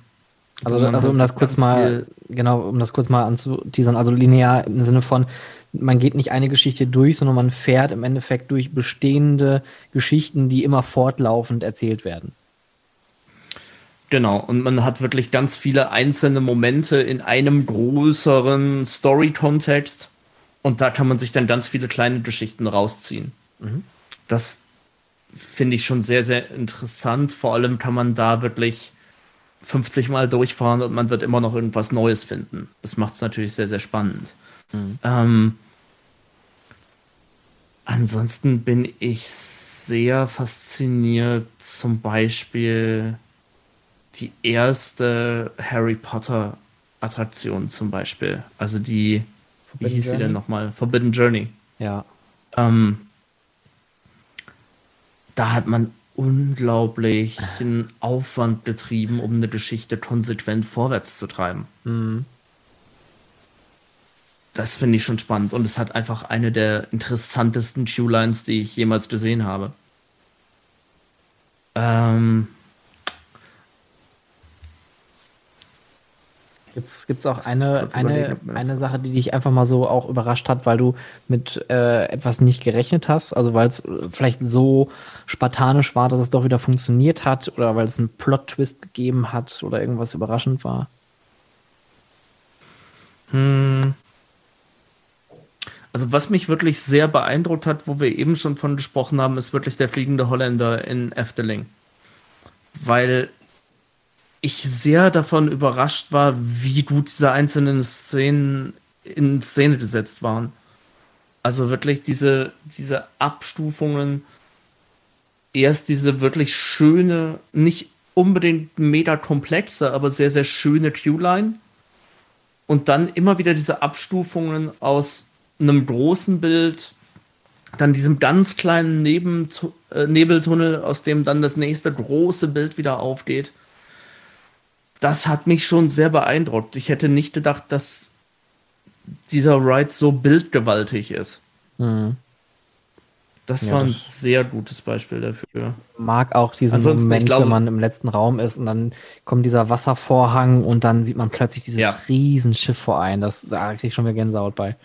also, also um das kurz mal, genau, um das kurz mal anzuteasern, also linear im Sinne von, man geht nicht eine Geschichte durch, sondern man fährt im Endeffekt durch bestehende Geschichten, die immer fortlaufend erzählt werden. Genau, und man hat wirklich ganz viele einzelne Momente in einem größeren Story-Kontext und da kann man sich dann ganz viele kleine Geschichten rausziehen. Mhm. Das finde ich schon sehr, sehr interessant. Vor allem kann man da wirklich 50 Mal durchfahren und man wird immer noch irgendwas Neues finden. Das macht es natürlich sehr, sehr spannend. Mhm. Ähm, ansonsten bin ich sehr fasziniert, zum Beispiel die erste Harry Potter Attraktion zum Beispiel. Also die, Forbidden wie hieß Journey? sie denn nochmal? Forbidden Journey. Ja. Ähm, da hat man unglaublichen Aufwand betrieben, um eine Geschichte konsequent vorwärts zu treiben. Mhm. Das finde ich schon spannend und es hat einfach eine der interessantesten Q-Lines, die ich jemals gesehen habe. Ähm, Jetzt gibt es auch eine, eine, eine Sache, die dich einfach mal so auch überrascht hat, weil du mit äh, etwas nicht gerechnet hast. Also weil es vielleicht so spartanisch war, dass es doch wieder funktioniert hat oder weil es einen Plot-Twist gegeben hat oder irgendwas überraschend war. Hm. Also was mich wirklich sehr beeindruckt hat, wo wir eben schon von gesprochen haben, ist wirklich der fliegende Holländer in Efteling. Weil ich sehr davon überrascht war, wie gut diese einzelnen Szenen in Szene gesetzt waren. Also wirklich diese, diese Abstufungen, erst diese wirklich schöne, nicht unbedingt mega komplexe, aber sehr, sehr schöne Q-Line. Und dann immer wieder diese Abstufungen aus einem großen Bild, dann diesem ganz kleinen Neben äh, Nebeltunnel, aus dem dann das nächste große Bild wieder aufgeht. Das hat mich schon sehr beeindruckt. Ich hätte nicht gedacht, dass dieser Ride so bildgewaltig ist. Mhm. Das ja, war ein das sehr gutes Beispiel dafür. Mag auch diesen Ansonsten, Moment, glaube, wenn man im letzten Raum ist und dann kommt dieser Wasservorhang und dann sieht man plötzlich dieses ja. Riesenschiff vor ein. Das, da kriege ich schon wieder Gänsehaut bei.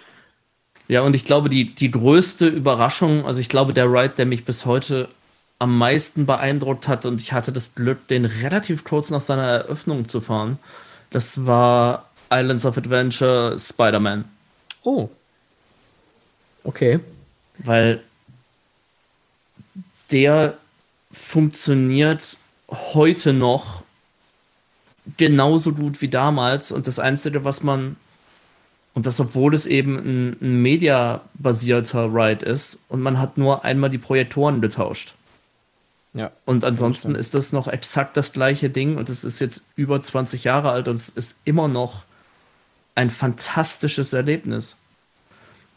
Ja, und ich glaube, die, die größte Überraschung, also ich glaube, der Ride, der mich bis heute am meisten beeindruckt hat, und ich hatte das Glück, den relativ kurz nach seiner Eröffnung zu fahren, das war Islands of Adventure Spider-Man. Oh. Okay. Weil der funktioniert heute noch genauso gut wie damals. Und das Einzige, was man, und das obwohl es eben ein, ein Media-basierter Ride ist, und man hat nur einmal die Projektoren getauscht. Ja. Und ansonsten ist das noch exakt das gleiche Ding und es ist jetzt über 20 Jahre alt und es ist immer noch ein fantastisches Erlebnis.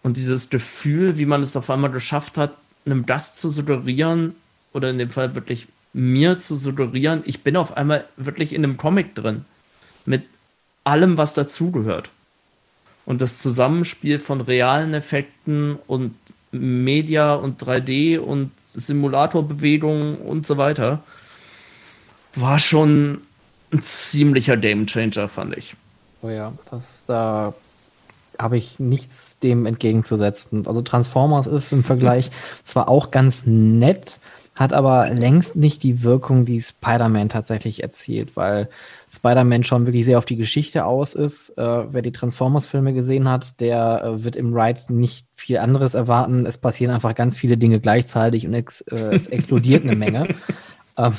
Und dieses Gefühl, wie man es auf einmal geschafft hat, einem Gast zu suggerieren, oder in dem Fall wirklich mir zu suggerieren, ich bin auf einmal wirklich in einem Comic drin. Mit allem, was dazugehört. Und das Zusammenspiel von realen Effekten und Media und 3D und Simulatorbewegungen und so weiter war schon ein ziemlicher Gamechanger, fand ich. Oh ja, das da habe ich nichts dem entgegenzusetzen. Also Transformers ist im Vergleich zwar auch ganz nett, hat aber längst nicht die Wirkung, die Spider-Man tatsächlich erzielt, weil Spider-Man schon wirklich sehr auf die Geschichte aus ist. Äh, wer die Transformers-Filme gesehen hat, der äh, wird im Ride nicht viel anderes erwarten. Es passieren einfach ganz viele Dinge gleichzeitig und ex äh, es explodiert eine Menge. (laughs) Ähm,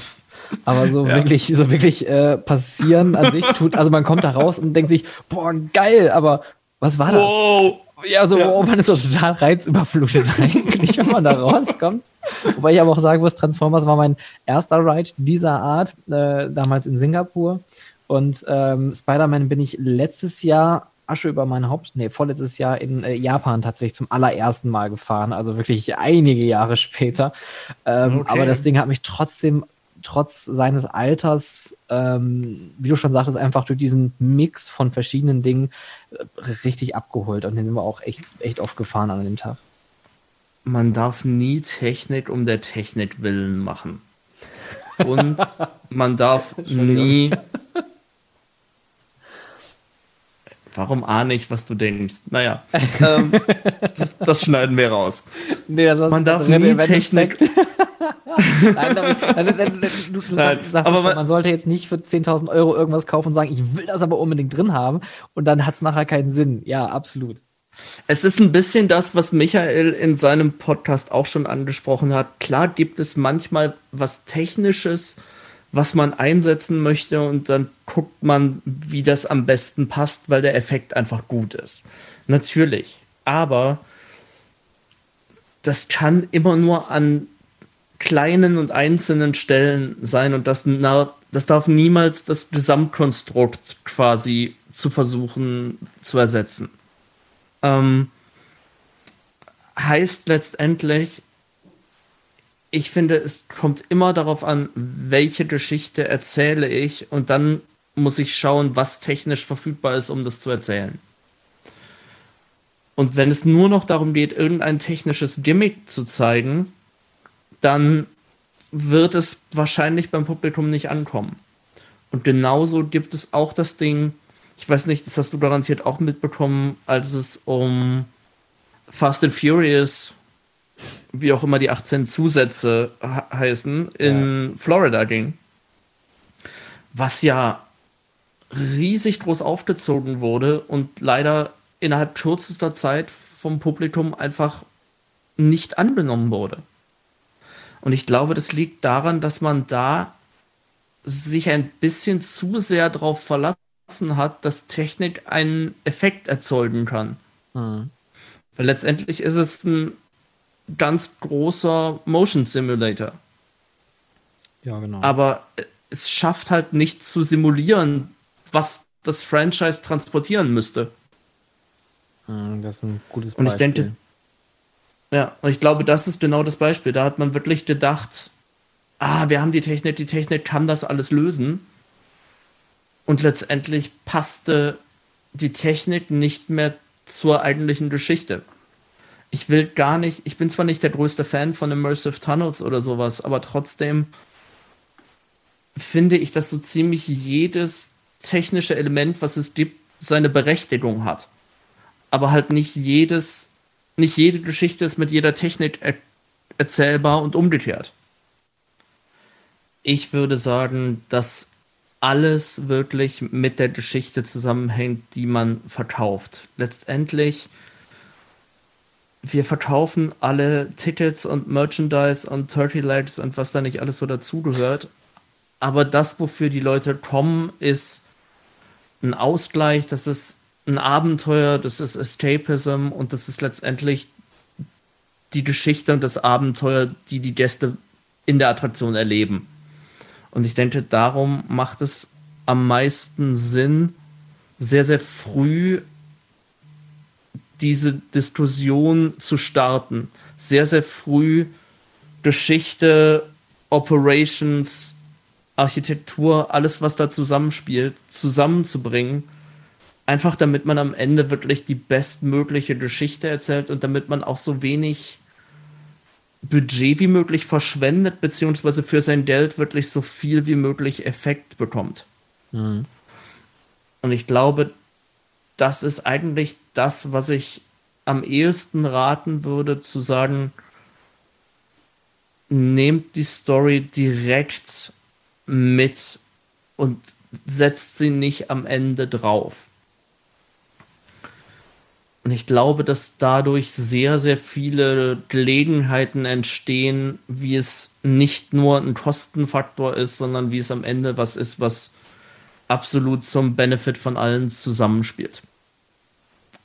aber so ja. wirklich, so wirklich äh, passieren an sich tut, also man kommt da raus und denkt sich, boah, geil, aber was war das? Wow. Ja, so, ja. Oh, man ist so total reizüberflutet (laughs) eigentlich, wenn man da rauskommt. Wobei ich aber auch sagen muss, Transformers war mein erster Ride dieser Art, äh, damals in Singapur. Und ähm, Spider-Man bin ich letztes Jahr Asche über mein Haupt, nee, vorletztes Jahr in äh, Japan tatsächlich zum allerersten Mal gefahren, also wirklich einige Jahre später. Ähm, okay. Aber das Ding hat mich trotzdem trotz seines Alters, ähm, wie du schon sagtest, einfach durch diesen Mix von verschiedenen Dingen äh, richtig abgeholt. Und den sind wir auch echt, echt oft gefahren an dem Tag. Man darf nie Technik um der Technik willen machen. Und man darf (laughs) nie. Warum ahne ich, was du denkst? Naja, (laughs) ähm, das, das, schneiden wir raus. Nee, man darf nie Technik. (laughs) Nein, du, du Nein, sagst, sagst aber schon, man sollte jetzt nicht für 10.000 Euro irgendwas kaufen und sagen, ich will das aber unbedingt drin haben und dann hat es nachher keinen Sinn. Ja, absolut. Es ist ein bisschen das, was Michael in seinem Podcast auch schon angesprochen hat. Klar gibt es manchmal was Technisches, was man einsetzen möchte und dann guckt man, wie das am besten passt, weil der Effekt einfach gut ist. Natürlich. Aber das kann immer nur an kleinen und einzelnen Stellen sein und das, na, das darf niemals das Gesamtkonstrukt quasi zu versuchen zu ersetzen. Ähm, heißt letztendlich, ich finde, es kommt immer darauf an, welche Geschichte erzähle ich und dann muss ich schauen, was technisch verfügbar ist, um das zu erzählen. Und wenn es nur noch darum geht, irgendein technisches Gimmick zu zeigen, dann wird es wahrscheinlich beim Publikum nicht ankommen. Und genauso gibt es auch das Ding, ich weiß nicht, das hast du garantiert auch mitbekommen, als es um Fast and Furious, wie auch immer die 18 Zusätze heißen, in ja. Florida ging. Was ja riesig groß aufgezogen wurde und leider innerhalb kürzester Zeit vom Publikum einfach nicht angenommen wurde. Und ich glaube, das liegt daran, dass man da sich ein bisschen zu sehr darauf verlassen hat, dass Technik einen Effekt erzeugen kann. Mhm. Weil letztendlich ist es ein ganz großer Motion Simulator. Ja, genau. Aber es schafft halt nicht zu simulieren, was das Franchise transportieren müsste. Mhm, das ist ein gutes Beispiel. Und ich denke, ja, und ich glaube, das ist genau das Beispiel. Da hat man wirklich gedacht, ah, wir haben die Technik, die Technik kann das alles lösen. Und letztendlich passte die Technik nicht mehr zur eigentlichen Geschichte. Ich will gar nicht, ich bin zwar nicht der größte Fan von Immersive Tunnels oder sowas, aber trotzdem finde ich, dass so ziemlich jedes technische Element, was es gibt, seine Berechtigung hat. Aber halt nicht jedes, nicht jede Geschichte ist mit jeder Technik er erzählbar und umgekehrt. Ich würde sagen, dass alles wirklich mit der Geschichte zusammenhängt, die man verkauft. Letztendlich, wir verkaufen alle Tickets und Merchandise und Turkey Legs und was da nicht alles so dazugehört. Aber das, wofür die Leute kommen, ist ein Ausgleich, das ist ein Abenteuer, das ist Escapism und das ist letztendlich die Geschichte und das Abenteuer, die die Gäste in der Attraktion erleben. Und ich denke, darum macht es am meisten Sinn, sehr, sehr früh diese Diskussion zu starten. Sehr, sehr früh Geschichte, Operations, Architektur, alles, was da zusammenspielt, zusammenzubringen. Einfach damit man am Ende wirklich die bestmögliche Geschichte erzählt und damit man auch so wenig Budget wie möglich verschwendet, beziehungsweise für sein Geld wirklich so viel wie möglich Effekt bekommt. Mhm. Und ich glaube, das ist eigentlich das, was ich am ehesten raten würde, zu sagen, nehmt die Story direkt mit und setzt sie nicht am Ende drauf. Und ich glaube, dass dadurch sehr, sehr viele Gelegenheiten entstehen, wie es nicht nur ein Kostenfaktor ist, sondern wie es am Ende was ist, was absolut zum Benefit von allen zusammenspielt.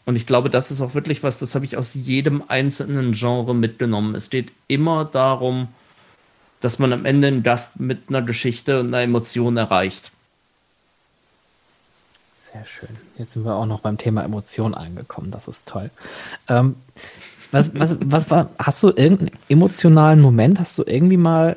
Und ich glaube, das ist auch wirklich was, das habe ich aus jedem einzelnen Genre mitgenommen. Es geht immer darum, dass man am Ende einen Gast mit einer Geschichte und einer Emotion erreicht. Sehr schön. Jetzt sind wir auch noch beim Thema Emotionen angekommen. Das ist toll. Ähm, was, was, was war, hast du irgendeinen emotionalen Moment? Hast du irgendwie mal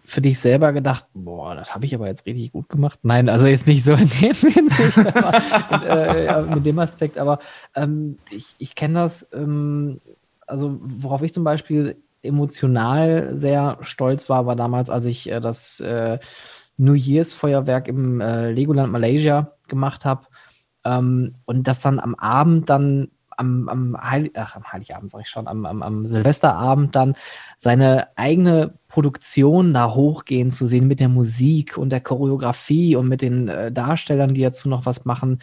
für dich selber gedacht, boah, das habe ich aber jetzt richtig gut gemacht? Nein, also jetzt nicht so in dem Hinsicht, aber, äh, mit dem Aspekt, aber ähm, ich, ich kenne das, ähm, also worauf ich zum Beispiel emotional sehr stolz war, war damals, als ich äh, das äh, New Year's Feuerwerk im äh, Legoland Malaysia gemacht habe. Ähm, und das dann am Abend dann am, am, Heil Ach, am Heiligabend, sag ich schon, am, am, am Silvesterabend dann seine eigene Produktion da hochgehen zu sehen mit der Musik und der Choreografie und mit den äh, Darstellern, die dazu noch was machen.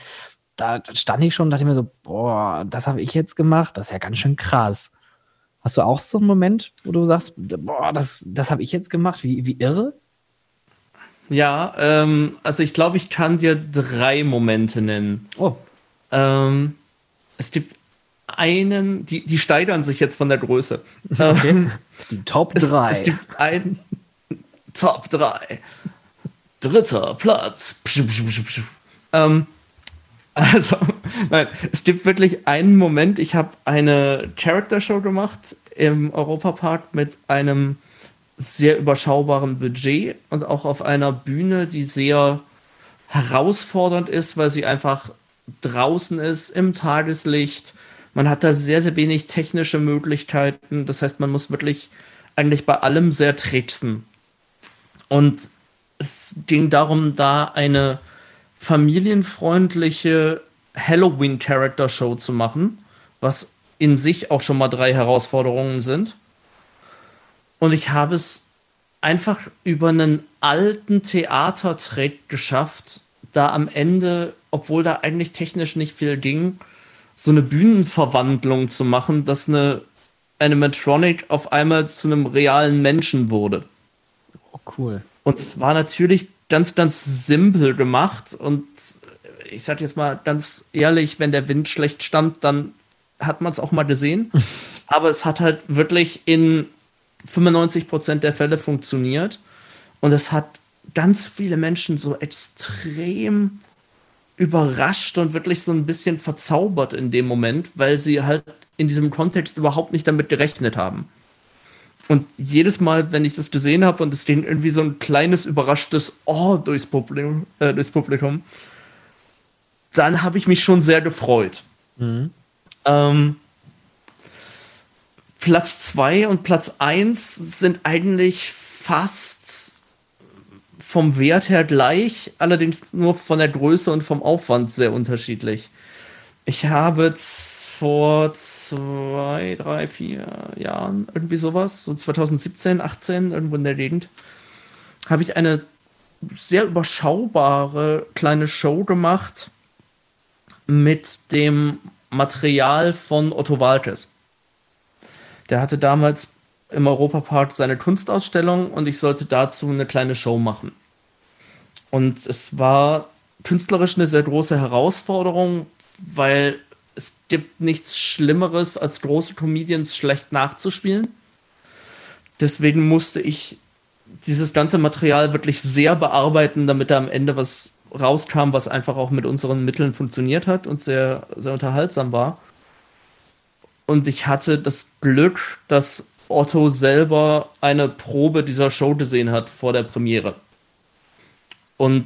Da stand ich schon und dachte mir so, boah, das habe ich jetzt gemacht, das ist ja ganz schön krass. Hast du auch so einen Moment, wo du sagst, boah, das, das habe ich jetzt gemacht, wie, wie irre? Ja, ähm, also ich glaube, ich kann dir drei Momente nennen. Oh. Ähm, es gibt einen, die, die steigern sich jetzt von der Größe. Okay. Ähm, die Top 3. Es, es, gibt einen Top 3. Dritter Platz. Ähm, also, (laughs) nein, es gibt wirklich einen Moment, ich habe eine Character Show gemacht im Europapark mit einem sehr überschaubaren Budget und auch auf einer Bühne, die sehr herausfordernd ist, weil sie einfach draußen ist, im Tageslicht. Man hat da sehr, sehr wenig technische Möglichkeiten. Das heißt, man muss wirklich eigentlich bei allem sehr tricksen. Und es ging darum, da eine familienfreundliche Halloween-Character-Show zu machen, was in sich auch schon mal drei Herausforderungen sind. Und ich habe es einfach über einen alten Theatertrick geschafft, da am Ende, obwohl da eigentlich technisch nicht viel ging, so eine Bühnenverwandlung zu machen, dass eine Animatronic auf einmal zu einem realen Menschen wurde. Oh, cool. Und es war natürlich ganz, ganz simpel gemacht und ich sag jetzt mal ganz ehrlich, wenn der Wind schlecht stammt, dann hat man es auch mal gesehen. (laughs) Aber es hat halt wirklich in 95 Prozent der Fälle funktioniert. Und es hat ganz viele Menschen so extrem überrascht und wirklich so ein bisschen verzaubert in dem Moment, weil sie halt in diesem Kontext überhaupt nicht damit gerechnet haben. Und jedes Mal, wenn ich das gesehen habe und es ging irgendwie so ein kleines überraschtes Oh durchs Publikum, äh, durchs Publikum dann habe ich mich schon sehr gefreut. Mhm. Ähm, Platz 2 und Platz 1 sind eigentlich fast vom Wert her gleich, allerdings nur von der Größe und vom Aufwand sehr unterschiedlich. Ich habe vor zwei, drei, vier Jahren irgendwie sowas, so 2017, 18, irgendwo in der Gegend, habe ich eine sehr überschaubare kleine Show gemacht mit dem Material von Otto Walkes. Der hatte damals im Europapark seine Kunstausstellung und ich sollte dazu eine kleine Show machen. Und es war künstlerisch eine sehr große Herausforderung, weil es gibt nichts Schlimmeres, als große Comedians schlecht nachzuspielen. Deswegen musste ich dieses ganze Material wirklich sehr bearbeiten, damit da am Ende was rauskam, was einfach auch mit unseren Mitteln funktioniert hat und sehr, sehr unterhaltsam war. Und ich hatte das Glück, dass Otto selber eine Probe dieser Show gesehen hat vor der Premiere. Und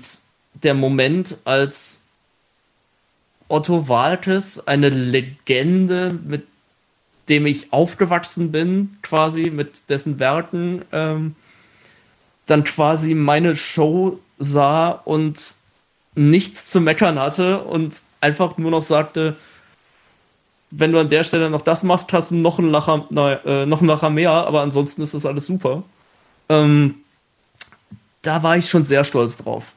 der Moment, als Otto Walkes, eine Legende, mit dem ich aufgewachsen bin, quasi mit dessen Werken, ähm, dann quasi meine Show sah und nichts zu meckern hatte und einfach nur noch sagte, wenn du an der Stelle noch das machst, hast du noch einen Lacher, äh, noch einen Lacher mehr, aber ansonsten ist das alles super. Ähm, da war ich schon sehr stolz drauf.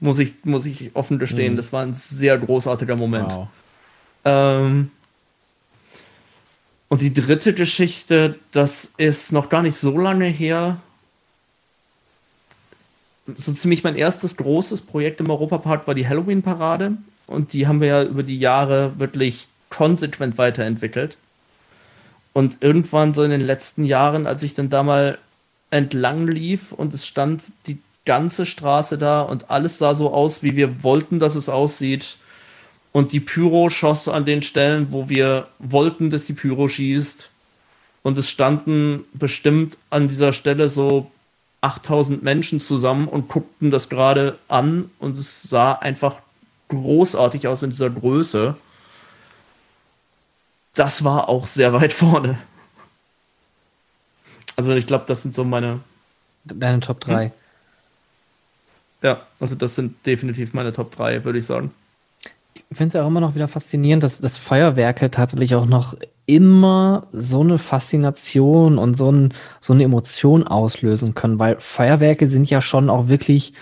Muss ich, muss ich offen gestehen. Mhm. Das war ein sehr großartiger Moment. Wow. Ähm, und die dritte Geschichte, das ist noch gar nicht so lange her so ziemlich mein erstes großes Projekt im Europapark war die Halloween-Parade. Und die haben wir ja über die Jahre wirklich konsequent weiterentwickelt. Und irgendwann so in den letzten Jahren, als ich dann da mal entlang lief und es stand die ganze Straße da und alles sah so aus, wie wir wollten, dass es aussieht. Und die Pyro schoss an den Stellen, wo wir wollten, dass die Pyro schießt. Und es standen bestimmt an dieser Stelle so 8000 Menschen zusammen und guckten das gerade an und es sah einfach großartig aus in dieser Größe. Das war auch sehr weit (laughs) vorne. Also ich glaube, das sind so meine... Deine Top 3. Hm? Ja, also das sind definitiv meine Top 3, würde ich sagen. Ich finde es ja auch immer noch wieder faszinierend, dass, dass Feuerwerke tatsächlich auch noch immer so eine Faszination und so, ein, so eine Emotion auslösen können, weil Feuerwerke sind ja schon auch wirklich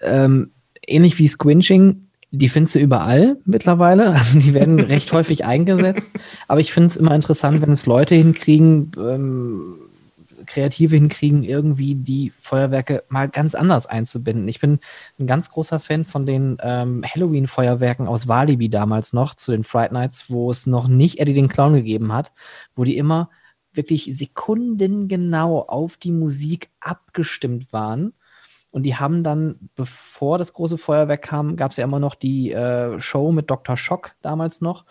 ähm, ähnlich wie Squinching. Die findest du überall mittlerweile. (laughs) Also die werden recht häufig eingesetzt. Aber ich finde es immer interessant, wenn es Leute hinkriegen, ähm, Kreative hinkriegen, irgendwie die Feuerwerke mal ganz anders einzubinden. Ich bin ein ganz großer Fan von den ähm, Halloween-Feuerwerken aus Walibi damals noch, zu den Fright Nights, wo es noch nicht Eddie den Clown gegeben hat, wo die immer wirklich sekundengenau auf die Musik abgestimmt waren. Und die haben dann, bevor das große Feuerwerk kam, gab es ja immer noch die äh, Show mit Dr. Schock damals noch.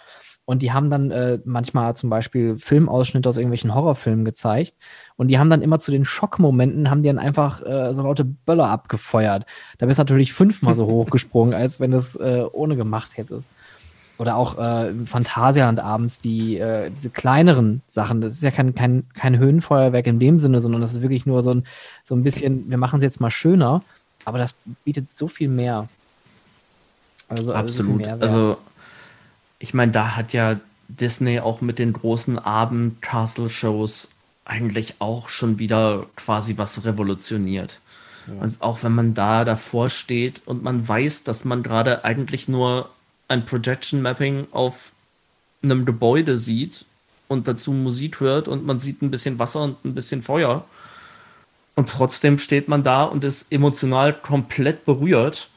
Und die haben dann äh, manchmal zum Beispiel Filmausschnitte aus irgendwelchen Horrorfilmen gezeigt. Und die haben dann immer zu den Schockmomenten, haben die dann einfach äh, so laute Böller abgefeuert. Da bist du natürlich fünfmal so (laughs) hochgesprungen, als wenn du es äh, ohne gemacht hättest. Oder auch äh, im Phantasialand abends die, äh, diese kleineren Sachen. Das ist ja kein, kein, kein Höhenfeuerwerk in dem Sinne, sondern das ist wirklich nur so ein, so ein bisschen, wir machen es jetzt mal schöner. Aber das bietet so viel mehr. Also, Absolut. Also, also ich meine, da hat ja Disney auch mit den großen Abend-Castle-Shows eigentlich auch schon wieder quasi was revolutioniert. Ja. Und auch wenn man da davor steht und man weiß, dass man gerade eigentlich nur ein Projection Mapping auf einem Gebäude sieht und dazu Musik hört und man sieht ein bisschen Wasser und ein bisschen Feuer. Und trotzdem steht man da und ist emotional komplett berührt.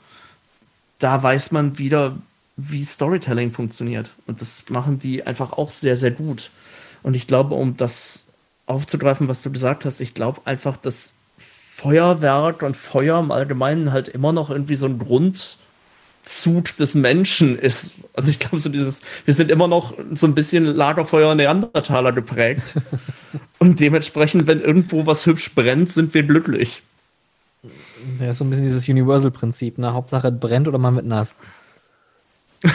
Da weiß man wieder, wie Storytelling funktioniert. Und das machen die einfach auch sehr, sehr gut. Und ich glaube, um das aufzugreifen, was du gesagt hast, ich glaube einfach, dass Feuerwerk und Feuer im Allgemeinen halt immer noch irgendwie so ein Grundzug des Menschen ist. Also ich glaube, so dieses, wir sind immer noch so ein bisschen Lagerfeuer Neandertaler geprägt. (laughs) und dementsprechend, wenn irgendwo was hübsch brennt, sind wir glücklich. Ja, so ein bisschen dieses Universal-Prinzip, ne? Hauptsache brennt oder man wird nass. (laughs)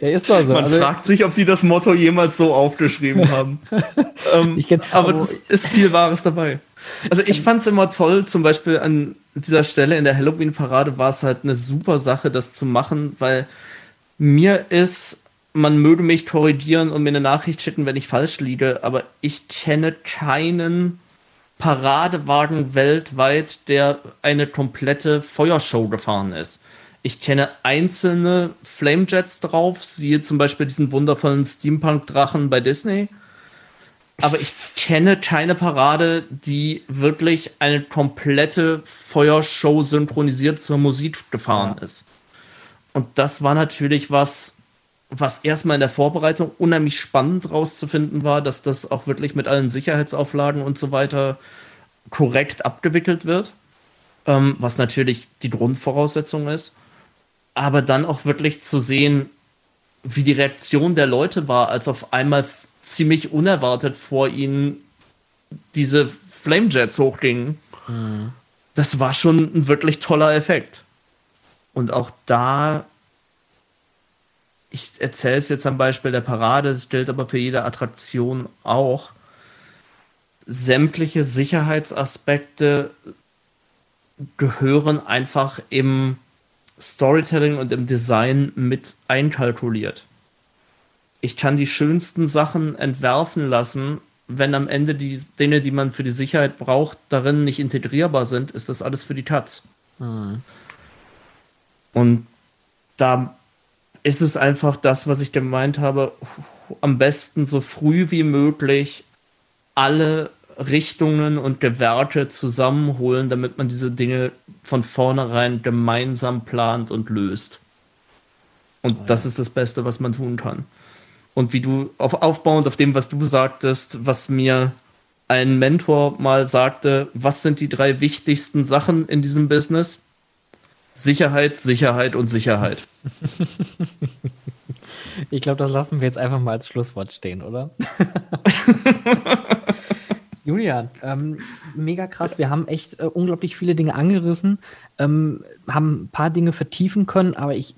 Ja, ist doch so. Man also, fragt sich, ob die das Motto jemals so aufgeschrieben (laughs) haben. ähm, kenn, aber es ist viel Wahres dabei. Also ich fand es immer toll, zum Beispiel an dieser Stelle in der Halloween-Parade war es halt eine super Sache, das zu machen, weil mir ist, man möge mich korrigieren und mir eine Nachricht schicken, wenn ich falsch liege, aber ich kenne keinen Paradewagen weltweit, der eine komplette Feuershow gefahren ist. Ich kenne einzelne Flamejets drauf, siehe zum Beispiel diesen wundervollen Steampunk-Drachen bei Disney. Aber ich kenne keine Parade, die wirklich eine komplette Feuershow synchronisiert zur Musik gefahren ja. ist. Und das war natürlich was, was erstmal in der Vorbereitung unheimlich spannend rauszufinden war, dass das auch wirklich mit allen Sicherheitsauflagen und so weiter korrekt abgewickelt wird, ähm, was natürlich die Grundvoraussetzung ist. Aber dann auch wirklich zu sehen, wie die Reaktion der Leute war, als auf einmal ziemlich unerwartet vor ihnen diese Flamejets hochgingen. Mhm. Das war schon ein wirklich toller Effekt. Und auch da ich erzähle es jetzt am Beispiel der Parade, es gilt aber für jede Attraktion auch. Sämtliche Sicherheitsaspekte gehören einfach im Storytelling und im Design mit einkalkuliert. Ich kann die schönsten Sachen entwerfen lassen, wenn am Ende die Dinge, die man für die Sicherheit braucht, darin nicht integrierbar sind, ist das alles für die Katz. Mhm. Und da ist es einfach das, was ich gemeint habe, am besten so früh wie möglich alle Richtungen und Gewerke zusammenholen, damit man diese Dinge von vornherein gemeinsam plant und löst. Und oh ja. das ist das Beste, was man tun kann. Und wie du auf, aufbauend auf dem, was du sagtest, was mir ein Mentor mal sagte, was sind die drei wichtigsten Sachen in diesem Business? Sicherheit, Sicherheit und Sicherheit. (laughs) Ich glaube, das lassen wir jetzt einfach mal als Schlusswort stehen, oder? (laughs) Julian, ähm, mega krass. Wir haben echt äh, unglaublich viele Dinge angerissen, ähm, haben ein paar Dinge vertiefen können, aber ich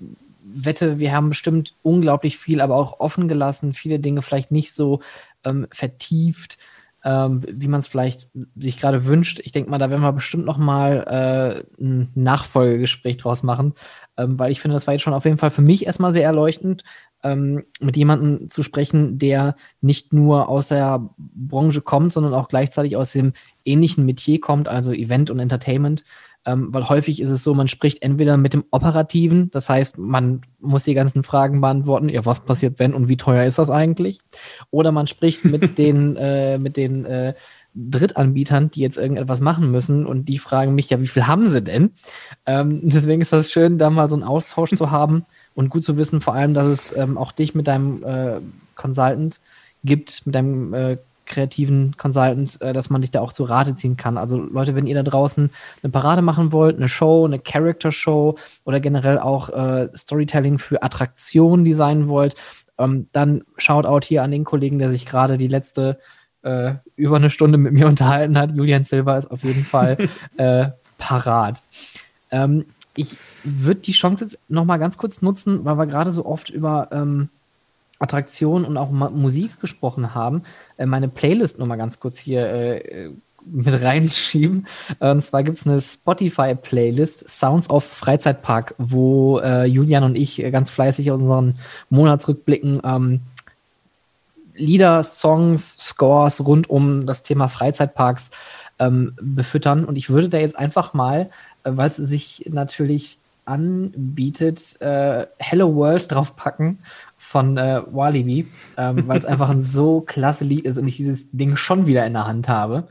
wette, wir haben bestimmt unglaublich viel, aber auch offen gelassen, viele Dinge vielleicht nicht so ähm, vertieft ähm, wie man es vielleicht sich gerade wünscht. Ich denke mal, da werden wir bestimmt noch mal äh, ein Nachfolgegespräch draus machen, ähm, weil ich finde, das war jetzt schon auf jeden Fall für mich erstmal sehr erleuchtend, ähm, mit jemandem zu sprechen, der nicht nur aus der Branche kommt, sondern auch gleichzeitig aus dem ähnlichen Metier kommt, also Event und Entertainment ähm, weil häufig ist es so, man spricht entweder mit dem Operativen, das heißt, man muss die ganzen Fragen beantworten, ja, was passiert wenn und wie teuer ist das eigentlich? Oder man spricht (laughs) mit den, äh, mit den äh, Drittanbietern, die jetzt irgendetwas machen müssen und die fragen mich ja, wie viel haben sie denn? Ähm, (laughs) deswegen ist das schön, da mal so einen Austausch zu haben und gut zu wissen, vor allem, dass es ähm, auch dich mit deinem äh, Consultant gibt, mit deinem äh, kreativen Consultants, äh, dass man dich da auch zu Rate ziehen kann. Also Leute, wenn ihr da draußen eine Parade machen wollt, eine Show, eine Character-Show oder generell auch äh, Storytelling für Attraktionen designen wollt, ähm, dann schaut out hier an den Kollegen, der sich gerade die letzte äh, über eine Stunde mit mir (laughs) unterhalten hat. Julian Silver ist auf jeden Fall (laughs) äh, parat. Ähm, ich würde die Chance jetzt noch mal ganz kurz nutzen, weil wir gerade so oft über ähm, Attraktion und auch Musik gesprochen haben, äh, meine Playlist noch mal ganz kurz hier äh, mit reinschieben. Und zwar gibt es eine Spotify-Playlist, Sounds of Freizeitpark, wo äh, Julian und ich ganz fleißig aus unseren Monatsrückblicken ähm, Lieder, Songs, Scores rund um das Thema Freizeitparks ähm, befüttern. Und ich würde da jetzt einfach mal, äh, weil es sich natürlich anbietet, äh, Hello World draufpacken von äh, Walibi, ähm, weil es (laughs) einfach ein so klasse Lied ist und ich dieses Ding schon wieder in der Hand habe.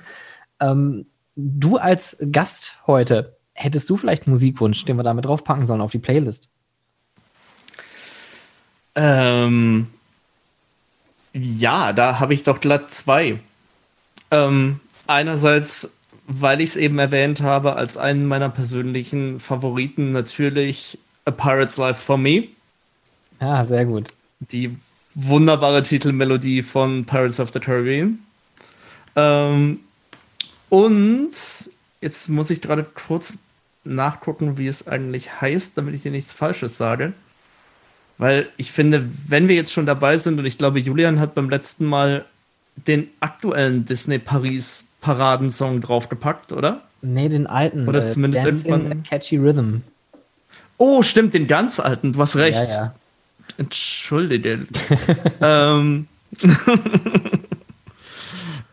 Ähm, du als Gast heute, hättest du vielleicht einen Musikwunsch, den wir damit draufpacken sollen auf die Playlist? Ähm, ja, da habe ich doch glatt zwei. Ähm, einerseits, weil ich es eben erwähnt habe, als einen meiner persönlichen Favoriten natürlich A Pirate's Life for Me. Ja, sehr gut. Die wunderbare Titelmelodie von Pirates of the Caribbean. Ähm, und jetzt muss ich gerade kurz nachgucken, wie es eigentlich heißt, damit ich dir nichts Falsches sage. Weil ich finde, wenn wir jetzt schon dabei sind, und ich glaube, Julian hat beim letzten Mal den aktuellen Disney Paris Paradensong draufgepackt, oder? Nee, den alten. Oder äh, zumindest Dance irgendwann. Catchy Rhythm. Oh, stimmt, den ganz alten. Du hast recht. Ja, ja. Entschuldige. (laughs) ähm, (laughs)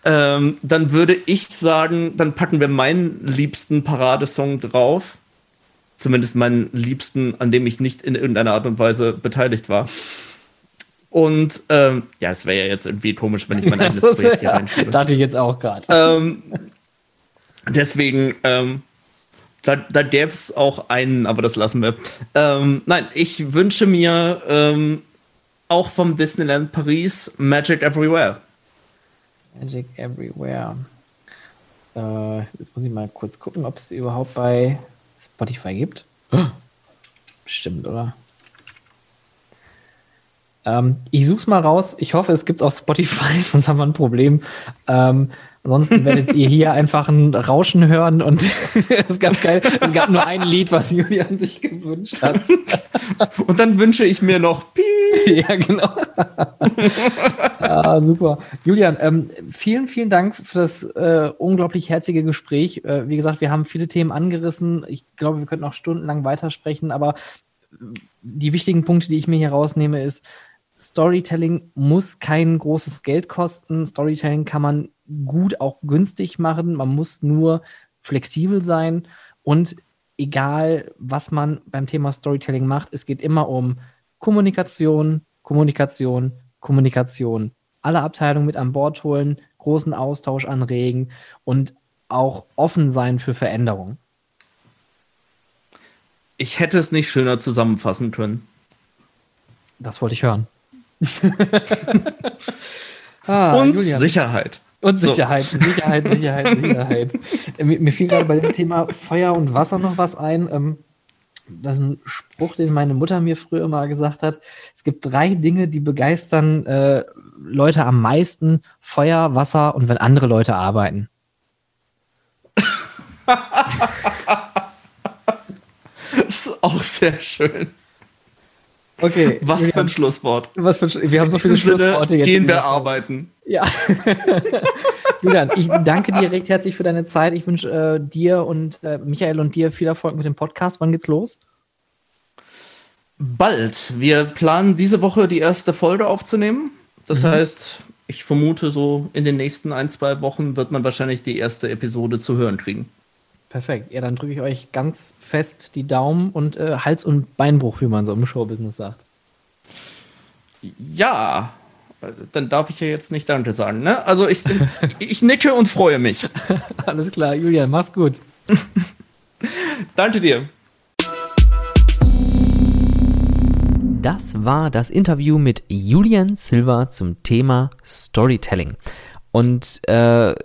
ähm, dann würde ich sagen, dann packen wir meinen liebsten Paradesong drauf. Zumindest meinen liebsten, an dem ich nicht in irgendeiner Art und Weise beteiligt war. Und ähm, ja, es wäre ja jetzt irgendwie komisch, wenn ich mein (laughs) eigenes Projekt hier reinschiebe. Dachte ich jetzt auch gerade. Ähm, deswegen, ähm, da, da gäbe es auch einen, aber das lassen wir. Ähm, nein, ich wünsche mir ähm, auch vom Disneyland Paris Magic Everywhere. Magic Everywhere. Äh, jetzt muss ich mal kurz gucken, ob es überhaupt bei Spotify gibt. (gasps) Bestimmt, oder? Ähm, ich suche es mal raus. Ich hoffe, es gibt es auf Spotify, (laughs) sonst haben wir ein Problem. Ähm, ansonsten werdet ihr hier (laughs) einfach ein Rauschen hören und (laughs) es, gab geil, es gab nur ein Lied, was Julian sich gewünscht hat. und dann wünsche ich mir noch Piep. Ja, genau. ah, super. Julian, ähm, vielen, vielen Dank für das äh, unglaublich herzige Gespräch. Äh, wie gesagt, wir haben viele Themen angerissen. Ich glaube, wir könnten auch stundenlang weitersprechen, aber die wichtigen Punkte, die ich mir hier rausnehme, ist, Storytelling muss kein großes Geld kosten. Storytelling kann man gut auch günstig machen. Man muss nur flexibel sein und egal, was man beim Thema Storytelling macht, es geht immer um Kommunikation, Kommunikation, Kommunikation. Alle Abteilungen mit an Bord holen, großen Austausch anregen und auch offen sein für Veränderungen. Ich hätte es nicht schöner zusammenfassen können. Das wollte ich hören. (laughs) ah, und Julian. Sicherheit. Und Sicherheit, so. Sicherheit, Sicherheit, (laughs) Sicherheit. Mir, mir, fiel gerade bei dem Thema Feuer und Wasser noch was ein. Ähm, das ist ein Spruch, den meine Mutter mir früher mal gesagt hat. Es gibt drei Dinge, die begeistern äh, Leute am meisten: Feuer, Wasser und wenn andere Leute arbeiten. (laughs) das ist auch sehr schön. Okay. (laughs) Was für ein Schlusswort. Was für ein, wir haben so viele Schlussworte jetzt. Gehen wir arbeiten. Ja. (laughs) Julian, ich danke dir recht herzlich für deine Zeit. Ich wünsche äh, dir und äh, Michael und dir viel Erfolg mit dem Podcast. Wann geht's los? Bald. Wir planen diese Woche die erste Folge aufzunehmen. Das mhm. heißt, ich vermute, so in den nächsten ein, zwei Wochen wird man wahrscheinlich die erste Episode zu hören kriegen. Perfekt. Ja, dann drücke ich euch ganz fest die Daumen und äh, Hals- und Beinbruch, wie man so im Showbusiness sagt. Ja, dann darf ich ja jetzt nicht Danke sagen, ne? Also ich, (laughs) ich nicke und freue mich. (laughs) Alles klar, Julian, mach's gut. (laughs) Danke dir. Das war das Interview mit Julian Silva zum Thema Storytelling. Und äh,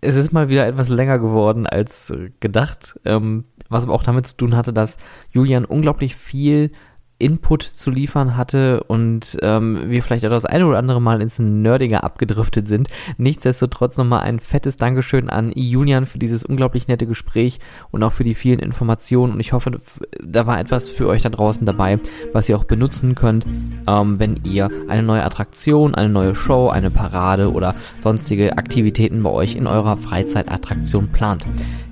es ist mal wieder etwas länger geworden als gedacht, ähm, was aber auch damit zu tun hatte, dass Julian unglaublich viel Input zu liefern hatte und ähm, wir vielleicht auch das eine oder andere Mal ins Nerdige abgedriftet sind. Nichtsdestotrotz nochmal ein fettes Dankeschön an Julian für dieses unglaublich nette Gespräch und auch für die vielen Informationen und ich hoffe, da war etwas für euch da draußen dabei, was ihr auch benutzen könnt, ähm, wenn ihr eine neue Attraktion, eine neue Show, eine Parade oder sonstige Aktivitäten bei euch in eurer Freizeitattraktion plant.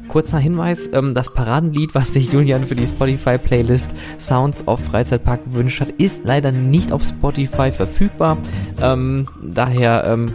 Kurzer Hinweis, ähm, das Paradenlied, was sich Julian für die Spotify-Playlist Sounds of Freizeitpark gewünscht hat, ist leider nicht auf Spotify verfügbar. Ähm, daher ähm,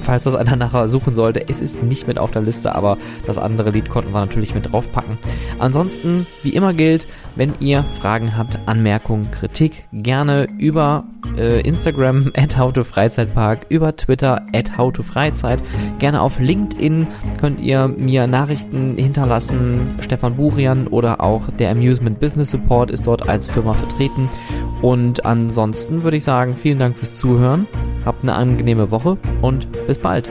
falls das einer nachher suchen sollte. Es ist nicht mit auf der Liste, aber das andere Lied konnten wir natürlich mit draufpacken. Ansonsten, wie immer gilt, wenn ihr Fragen habt, Anmerkungen, Kritik, gerne über äh, Instagram (laughs) at howtofreizeitpark, über Twitter at howtofreizeit, gerne auf LinkedIn könnt ihr mir Nachrichten hinterlassen. Stefan Burian oder auch der Amusement Business Support ist dort als Firma vertreten. Und ansonsten würde ich sagen, vielen Dank fürs Zuhören. Habt eine angenehme Woche und bis bald.